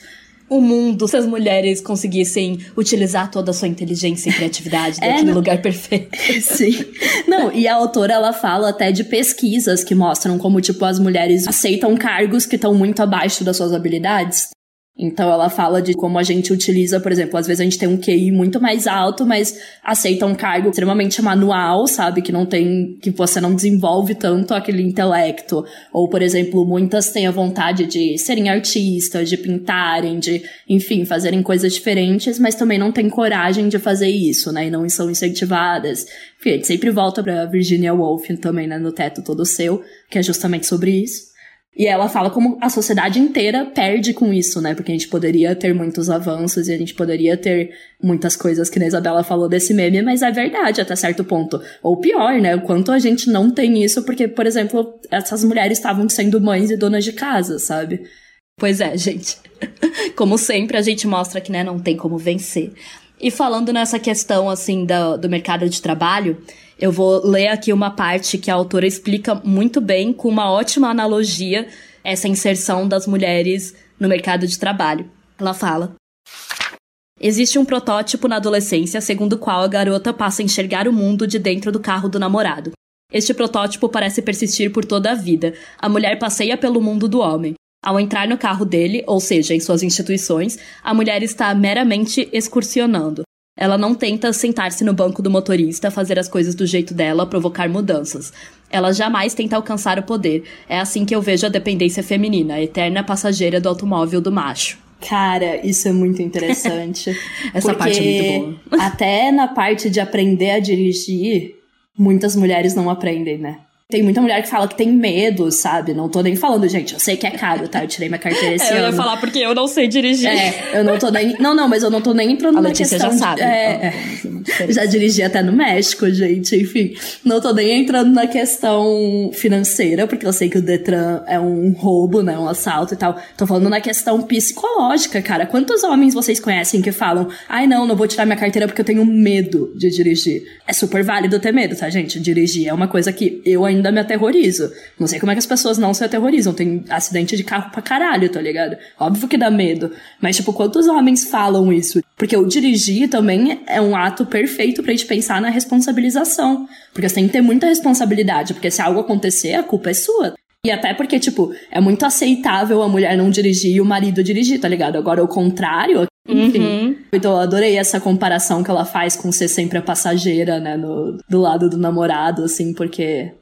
O mundo, se as mulheres conseguissem utilizar toda a sua inteligência e criatividade É, não- lugar perfeito. (laughs) Sim. Não, e a autora ela fala até de pesquisas que mostram como tipo as mulheres aceitam cargos que estão muito abaixo das suas habilidades. Então ela fala de como a gente utiliza, por exemplo, às vezes a gente tem um QI muito mais alto, mas aceita um cargo extremamente manual, sabe, que não tem que você não desenvolve tanto aquele intelecto. Ou, por exemplo, muitas têm a vontade de serem artistas, de pintarem, de, enfim, fazerem coisas diferentes, mas também não têm coragem de fazer isso, né, e não são incentivadas. Enfim, a gente sempre volta pra Virginia Woolf também, né, no Teto Todo Seu, que é justamente sobre isso. E ela fala como a sociedade inteira perde com isso, né? Porque a gente poderia ter muitos avanços e a gente poderia ter muitas coisas que a Isabela falou desse meme, mas é verdade até certo ponto. Ou pior, né? O quanto a gente não tem isso, porque, por exemplo, essas mulheres estavam sendo mães e donas de casa, sabe? Pois é, gente. (laughs) Como sempre, a gente mostra que né, não tem como vencer. E falando nessa questão assim do, do mercado de trabalho, eu vou ler aqui uma parte que a autora explica muito bem, com uma ótima analogia, essa inserção das mulheres no mercado de trabalho. Ela fala. Existe um protótipo na adolescência segundo o qual a garota passa a enxergar o mundo de dentro do carro do namorado. Este protótipo parece persistir por toda a vida. A mulher passeia pelo mundo do homem. Ao entrar no carro dele, ou seja, em suas instituições, a mulher está meramente excursionando. Ela não tenta sentar-se no banco do motorista, fazer as coisas do jeito dela, provocar mudanças. Ela jamais tenta alcançar o poder. É assim que eu vejo a dependência feminina, a eterna passageira do automóvel do macho. Cara, isso é muito interessante. (laughs) Essa parte é muito boa. Até na parte de aprender a dirigir, muitas mulheres não aprendem, né? Tem muita mulher que fala que tem medo, sabe? Não tô nem falando, gente, eu sei que é caro, tá? Eu tirei minha carteira esse É, eu ano. ia falar porque eu não sei dirigir. É, eu não tô nem. Não, não, mas eu não tô nem entrando A na Letícia questão. já de- sabe. é, é. é. Já dirigi até no México, gente, enfim. Não tô nem entrando na questão financeira, porque eu sei que o Detran é um roubo, né? Um assalto e tal. Tô falando na questão psicológica, cara. Quantos homens vocês conhecem que falam, ai não, não vou tirar minha carteira porque eu tenho medo de dirigir? É super válido ter medo, tá, gente? Dirigir é uma coisa que eu ainda me aterrorizo. Não sei como é que as pessoas não se aterrorizam. Tem acidente de carro pra caralho, tá ligado? Óbvio que dá medo. Mas, tipo, quantos homens falam isso? Porque o dirigir também é um ato perfeito pra gente pensar na responsabilização. Porque você tem que ter muita responsabilidade. Porque se algo acontecer, a culpa é sua. E até porque, tipo, é muito aceitável a mulher não dirigir e o marido dirigir, tá ligado? Agora, o contrário, enfim. Uhum. Então, eu adorei essa comparação que ela faz com ser sempre a passageira, né? No, do lado do namorado, assim, porque,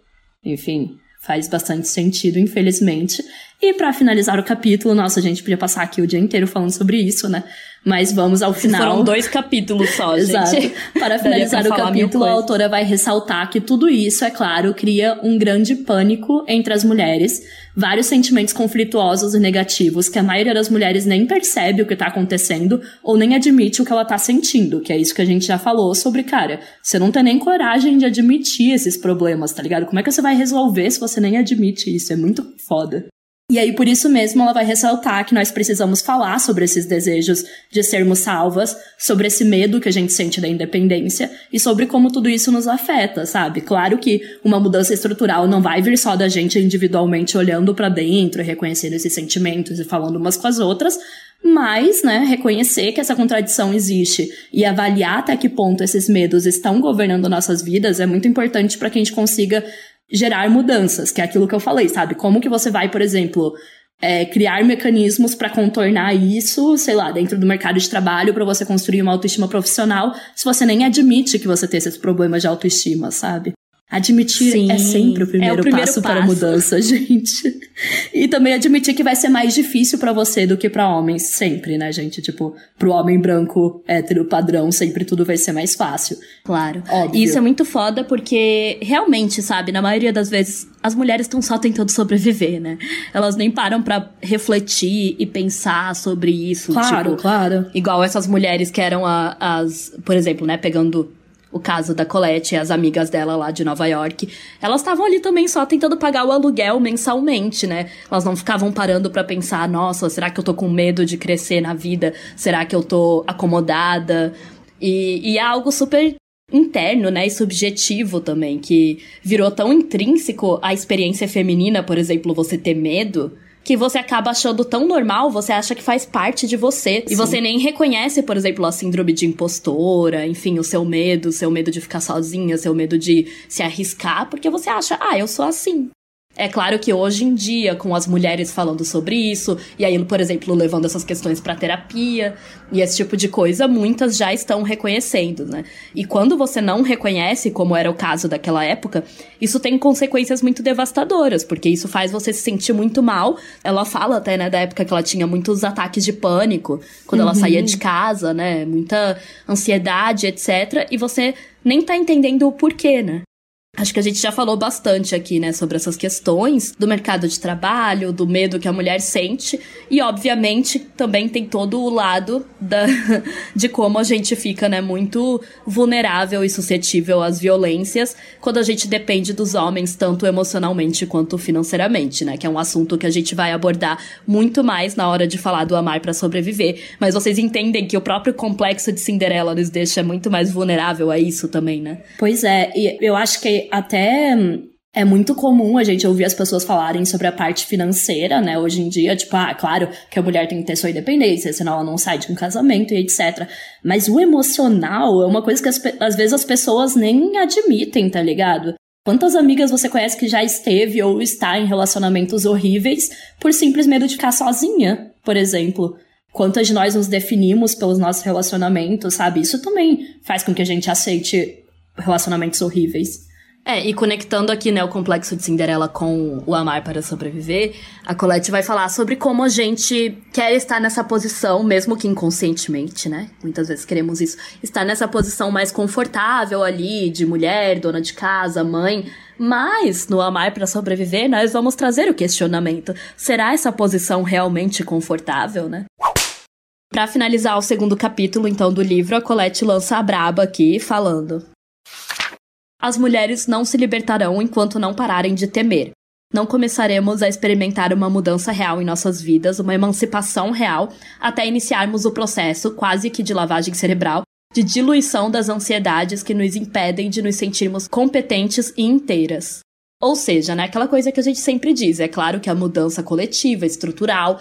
enfim, faz bastante sentido, infelizmente. E para finalizar o capítulo, nossa, a gente podia passar aqui o dia inteiro falando sobre isso, né? Mas vamos ao final. Foram dois capítulos só, (laughs) gente. Exato. Para finalizar o capítulo, a autora vai ressaltar que tudo isso, é claro, cria um grande pânico entre as mulheres, vários sentimentos conflituosos e negativos que a maioria das mulheres nem percebe o que tá acontecendo ou nem admite o que ela tá sentindo, que é isso que a gente já falou sobre, cara, você não tem nem coragem de admitir esses problemas, tá ligado? Como é que você vai resolver se você nem admite isso? É muito foda. E aí, por isso mesmo, ela vai ressaltar que nós precisamos falar sobre esses desejos de sermos salvas, sobre esse medo que a gente sente da independência e sobre como tudo isso nos afeta, sabe? Claro que uma mudança estrutural não vai vir só da gente individualmente olhando para dentro, reconhecendo esses sentimentos e falando umas com as outras, mas, né, reconhecer que essa contradição existe e avaliar até que ponto esses medos estão governando nossas vidas é muito importante para que a gente consiga gerar mudanças, que é aquilo que eu falei, sabe? Como que você vai, por exemplo, é, criar mecanismos para contornar isso, sei lá, dentro do mercado de trabalho, para você construir uma autoestima profissional, se você nem admite que você tem esses problemas de autoestima, sabe? Admitir Sim, é sempre o primeiro, é o primeiro passo, passo, para a mudança, (laughs) gente. E também admitir que vai ser mais difícil para você do que para homens, sempre, né, gente? Tipo, pro homem branco, hétero, padrão, sempre tudo vai ser mais fácil. Claro. Óbvio. E isso é muito foda porque, realmente, sabe, na maioria das vezes, as mulheres estão só tentando sobreviver, né? Elas nem param para refletir e pensar sobre isso. Claro, tipo, claro. Igual essas mulheres que eram a, as, por exemplo, né, pegando o caso da Colette e as amigas dela lá de Nova York, elas estavam ali também só tentando pagar o aluguel mensalmente, né? Elas não ficavam parando para pensar, nossa, será que eu tô com medo de crescer na vida? Será que eu tô acomodada? E, e é algo super interno, né, e subjetivo também, que virou tão intrínseco à experiência feminina, por exemplo, você ter medo, que você acaba achando tão normal, você acha que faz parte de você. Sim. E você nem reconhece, por exemplo, a síndrome de impostora, enfim, o seu medo, o seu medo de ficar sozinha, seu medo de se arriscar, porque você acha, ah, eu sou assim. É claro que hoje em dia, com as mulheres falando sobre isso, e aí, por exemplo, levando essas questões para terapia e esse tipo de coisa, muitas já estão reconhecendo, né? E quando você não reconhece, como era o caso daquela época, isso tem consequências muito devastadoras, porque isso faz você se sentir muito mal. Ela fala até, né, da época que ela tinha muitos ataques de pânico, quando uhum. ela saía de casa, né? Muita ansiedade, etc. E você nem tá entendendo o porquê, né? Acho que a gente já falou bastante aqui, né, sobre essas questões do mercado de trabalho, do medo que a mulher sente, e obviamente também tem todo o lado da, (laughs) de como a gente fica, né, muito vulnerável e suscetível às violências quando a gente depende dos homens, tanto emocionalmente quanto financeiramente, né, que é um assunto que a gente vai abordar muito mais na hora de falar do amar para sobreviver. Mas vocês entendem que o próprio complexo de Cinderela nos deixa muito mais vulnerável a isso também, né? Pois é, e eu acho que até hum, é muito comum a gente ouvir as pessoas falarem sobre a parte financeira, né? Hoje em dia, tipo, ah, claro que a mulher tem que ter sua independência, senão ela não sai de um casamento e etc. Mas o emocional é uma coisa que as, às vezes as pessoas nem admitem, tá ligado? Quantas amigas você conhece que já esteve ou está em relacionamentos horríveis por simples medo de ficar sozinha, por exemplo? Quantas de nós nos definimos pelos nossos relacionamentos, sabe? Isso também faz com que a gente aceite relacionamentos horríveis. É, e conectando aqui, né, o complexo de Cinderela com o amar para sobreviver, a Colette vai falar sobre como a gente quer estar nessa posição, mesmo que inconscientemente, né? Muitas vezes queremos isso. Estar nessa posição mais confortável ali, de mulher, dona de casa, mãe. Mas, no amar para sobreviver, nós vamos trazer o questionamento: será essa posição realmente confortável, né? Para finalizar o segundo capítulo, então, do livro, a Colette lança a braba aqui, falando: as mulheres não se libertarão enquanto não pararem de temer. Não começaremos a experimentar uma mudança real em nossas vidas, uma emancipação real, até iniciarmos o processo, quase que de lavagem cerebral, de diluição das ansiedades que nos impedem de nos sentirmos competentes e inteiras. Ou seja, né, aquela coisa que a gente sempre diz, é claro que a mudança coletiva, estrutural,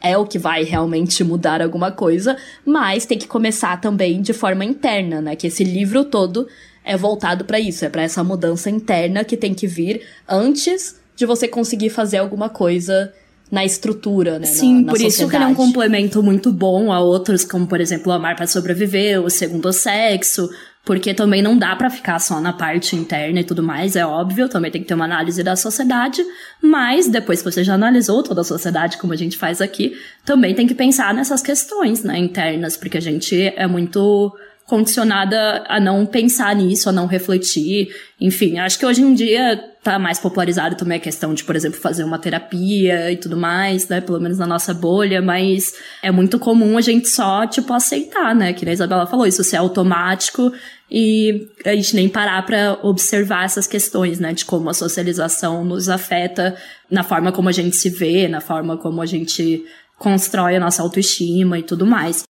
é o que vai realmente mudar alguma coisa, mas tem que começar também de forma interna, né? Que esse livro todo é voltado para isso, é para essa mudança interna que tem que vir antes de você conseguir fazer alguma coisa na estrutura, né? Sim, na, na por sociedade. isso que ele é um complemento muito bom a outros, como por exemplo, Amar para Sobreviver, O Segundo Sexo, porque também não dá para ficar só na parte interna e tudo mais, é óbvio, também tem que ter uma análise da sociedade, mas depois que você já analisou toda a sociedade, como a gente faz aqui, também tem que pensar nessas questões, né, internas, porque a gente é muito condicionada a não pensar nisso, a não refletir. Enfim, acho que hoje em dia tá mais popularizado também a questão de, por exemplo, fazer uma terapia e tudo mais, né? Pelo menos na nossa bolha, mas é muito comum a gente só, tipo, aceitar, né? Que a Isabela falou, isso ser automático e a gente nem parar para observar essas questões, né? De como a socialização nos afeta na forma como a gente se vê, na forma como a gente constrói a nossa autoestima e tudo mais.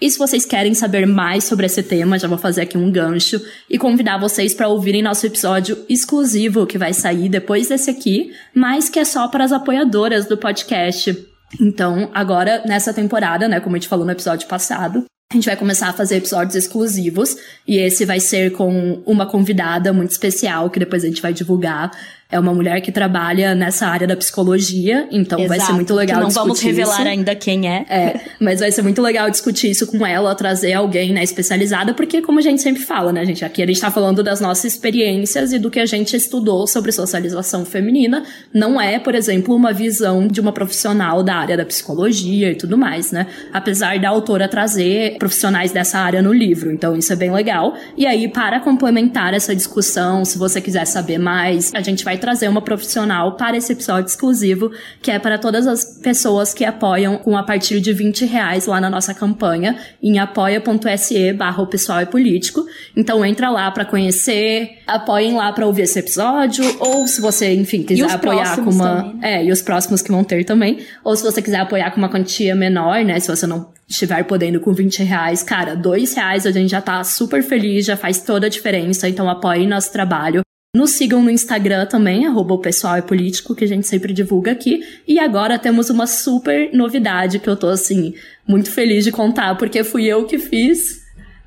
E se vocês querem saber mais sobre esse tema, já vou fazer aqui um gancho e convidar vocês para ouvirem nosso episódio exclusivo que vai sair depois desse aqui, mas que é só para as apoiadoras do podcast. Então, agora nessa temporada, né, como a gente falou no episódio passado, a gente vai começar a fazer episódios exclusivos e esse vai ser com uma convidada muito especial que depois a gente vai divulgar é uma mulher que trabalha nessa área da psicologia, então Exato, vai ser muito legal não discutir vamos revelar isso. ainda quem é. É, mas vai ser muito legal discutir isso com ela, trazer alguém, né, especializada, porque como a gente sempre fala, né, gente, aqui a gente tá falando das nossas experiências e do que a gente estudou sobre socialização feminina, não é, por exemplo, uma visão de uma profissional da área da psicologia e tudo mais, né? Apesar da autora trazer profissionais dessa área no livro, então isso é bem legal. E aí, para complementar essa discussão, se você quiser saber mais, a gente vai trazer uma profissional para esse episódio exclusivo, que é para todas as pessoas que apoiam com a partir de 20 reais lá na nossa campanha, em apoia.se barra o pessoal é político. Então entra lá para conhecer, apoiem lá para ouvir esse episódio, ou se você, enfim, quiser apoiar com uma. Também, né? É, e os próximos que vão ter também. Ou se você quiser apoiar com uma quantia menor, né? Se você não estiver podendo com 20 reais, cara, dois reais a gente já tá super feliz, já faz toda a diferença, então apoie nosso trabalho. Nos sigam no Instagram também, arroba o pessoal é político, que a gente sempre divulga aqui. E agora temos uma super novidade que eu tô, assim, muito feliz de contar, porque fui eu que fiz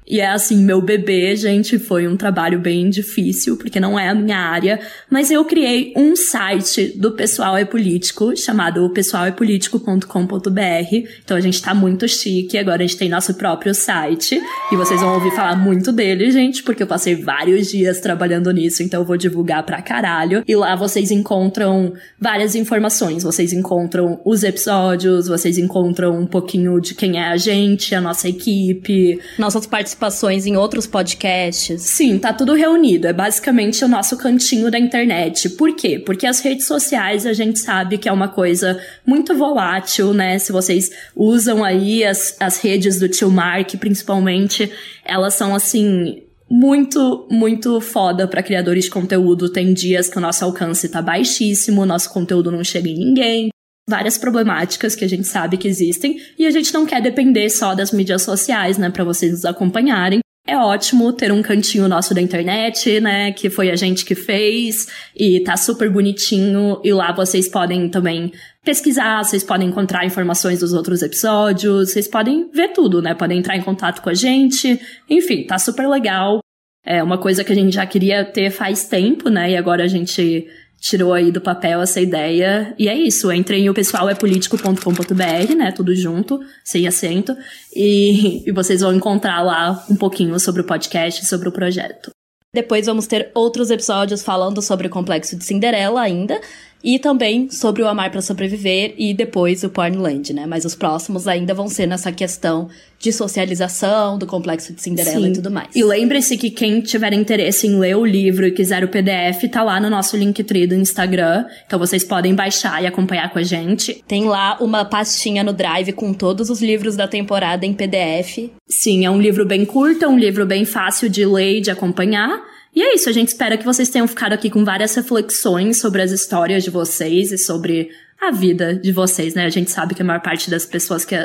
e é assim, meu bebê, gente, foi um trabalho bem difícil, porque não é a minha área, mas eu criei um site do Pessoal é Político, chamado pessoalepolitico.com.br. Então a gente tá muito chique, agora a gente tem nosso próprio site, e vocês vão ouvir falar muito dele, gente, porque eu passei vários dias trabalhando nisso, então eu vou divulgar pra caralho. E lá vocês encontram várias informações, vocês encontram os episódios, vocês encontram um pouquinho de quem é a gente, a nossa equipe. Nossas partes participações em outros podcasts. Sim, tá tudo reunido. É basicamente o nosso cantinho da internet. Por quê? Porque as redes sociais a gente sabe que é uma coisa muito volátil, né? Se vocês usam aí as, as redes do tio Mark, principalmente, elas são assim muito, muito foda para criadores de conteúdo. Tem dias que o nosso alcance tá baixíssimo, nosso conteúdo não chega em ninguém várias problemáticas que a gente sabe que existem e a gente não quer depender só das mídias sociais, né, para vocês nos acompanharem. É ótimo ter um cantinho nosso da internet, né, que foi a gente que fez e tá super bonitinho e lá vocês podem também pesquisar, vocês podem encontrar informações dos outros episódios, vocês podem ver tudo, né, podem entrar em contato com a gente. Enfim, tá super legal. É uma coisa que a gente já queria ter faz tempo, né, e agora a gente tirou aí do papel essa ideia. E é isso, entrem em o pessoal é político.com.br, né? Tudo junto, sem acento. E, e vocês vão encontrar lá um pouquinho sobre o podcast, sobre o projeto. Depois vamos ter outros episódios falando sobre o complexo de Cinderela ainda e também sobre o Amar para Sobreviver e depois o Pornland, né? Mas os próximos ainda vão ser nessa questão de socialização, do complexo de Cinderela Sim. e tudo mais. E lembre-se que quem tiver interesse em ler o livro e quiser o PDF, tá lá no nosso Linktree do Instagram, então vocês podem baixar e acompanhar com a gente. Tem lá uma pastinha no Drive com todos os livros da temporada em PDF. Sim, é um livro bem curto, é um livro bem fácil de ler e de acompanhar. E é isso, a gente espera que vocês tenham ficado aqui com várias reflexões sobre as histórias de vocês e sobre a vida de vocês, né? A gente sabe que a maior parte das pessoas que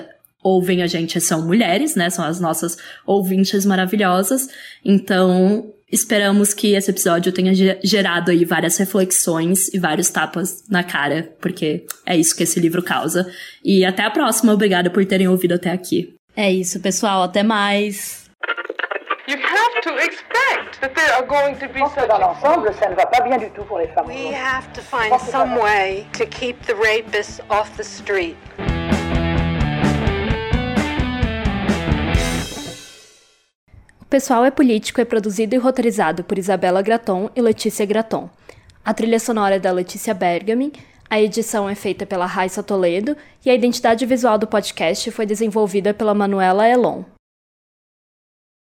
ouvem a gente são mulheres, né? São as nossas ouvintes maravilhosas. Então, esperamos que esse episódio tenha gerado aí várias reflexões e vários tapas na cara, porque é isso que esse livro causa. E até a próxima, obrigada por terem ouvido até aqui. É isso, pessoal, até mais. To expect that there are going to be such dans l'ensemble, ça ne va pas bien du tout pour les femmes. We have to find some way to keep the rapists off the street. Pessoal é Político é produzido e roteirizado por Isabela Graton e Letícia Graton. A trilha sonora é da Letícia Bergamin, a edição é feita pela Raissa Toledo e a identidade visual do podcast foi desenvolvida pela Manuela Elon.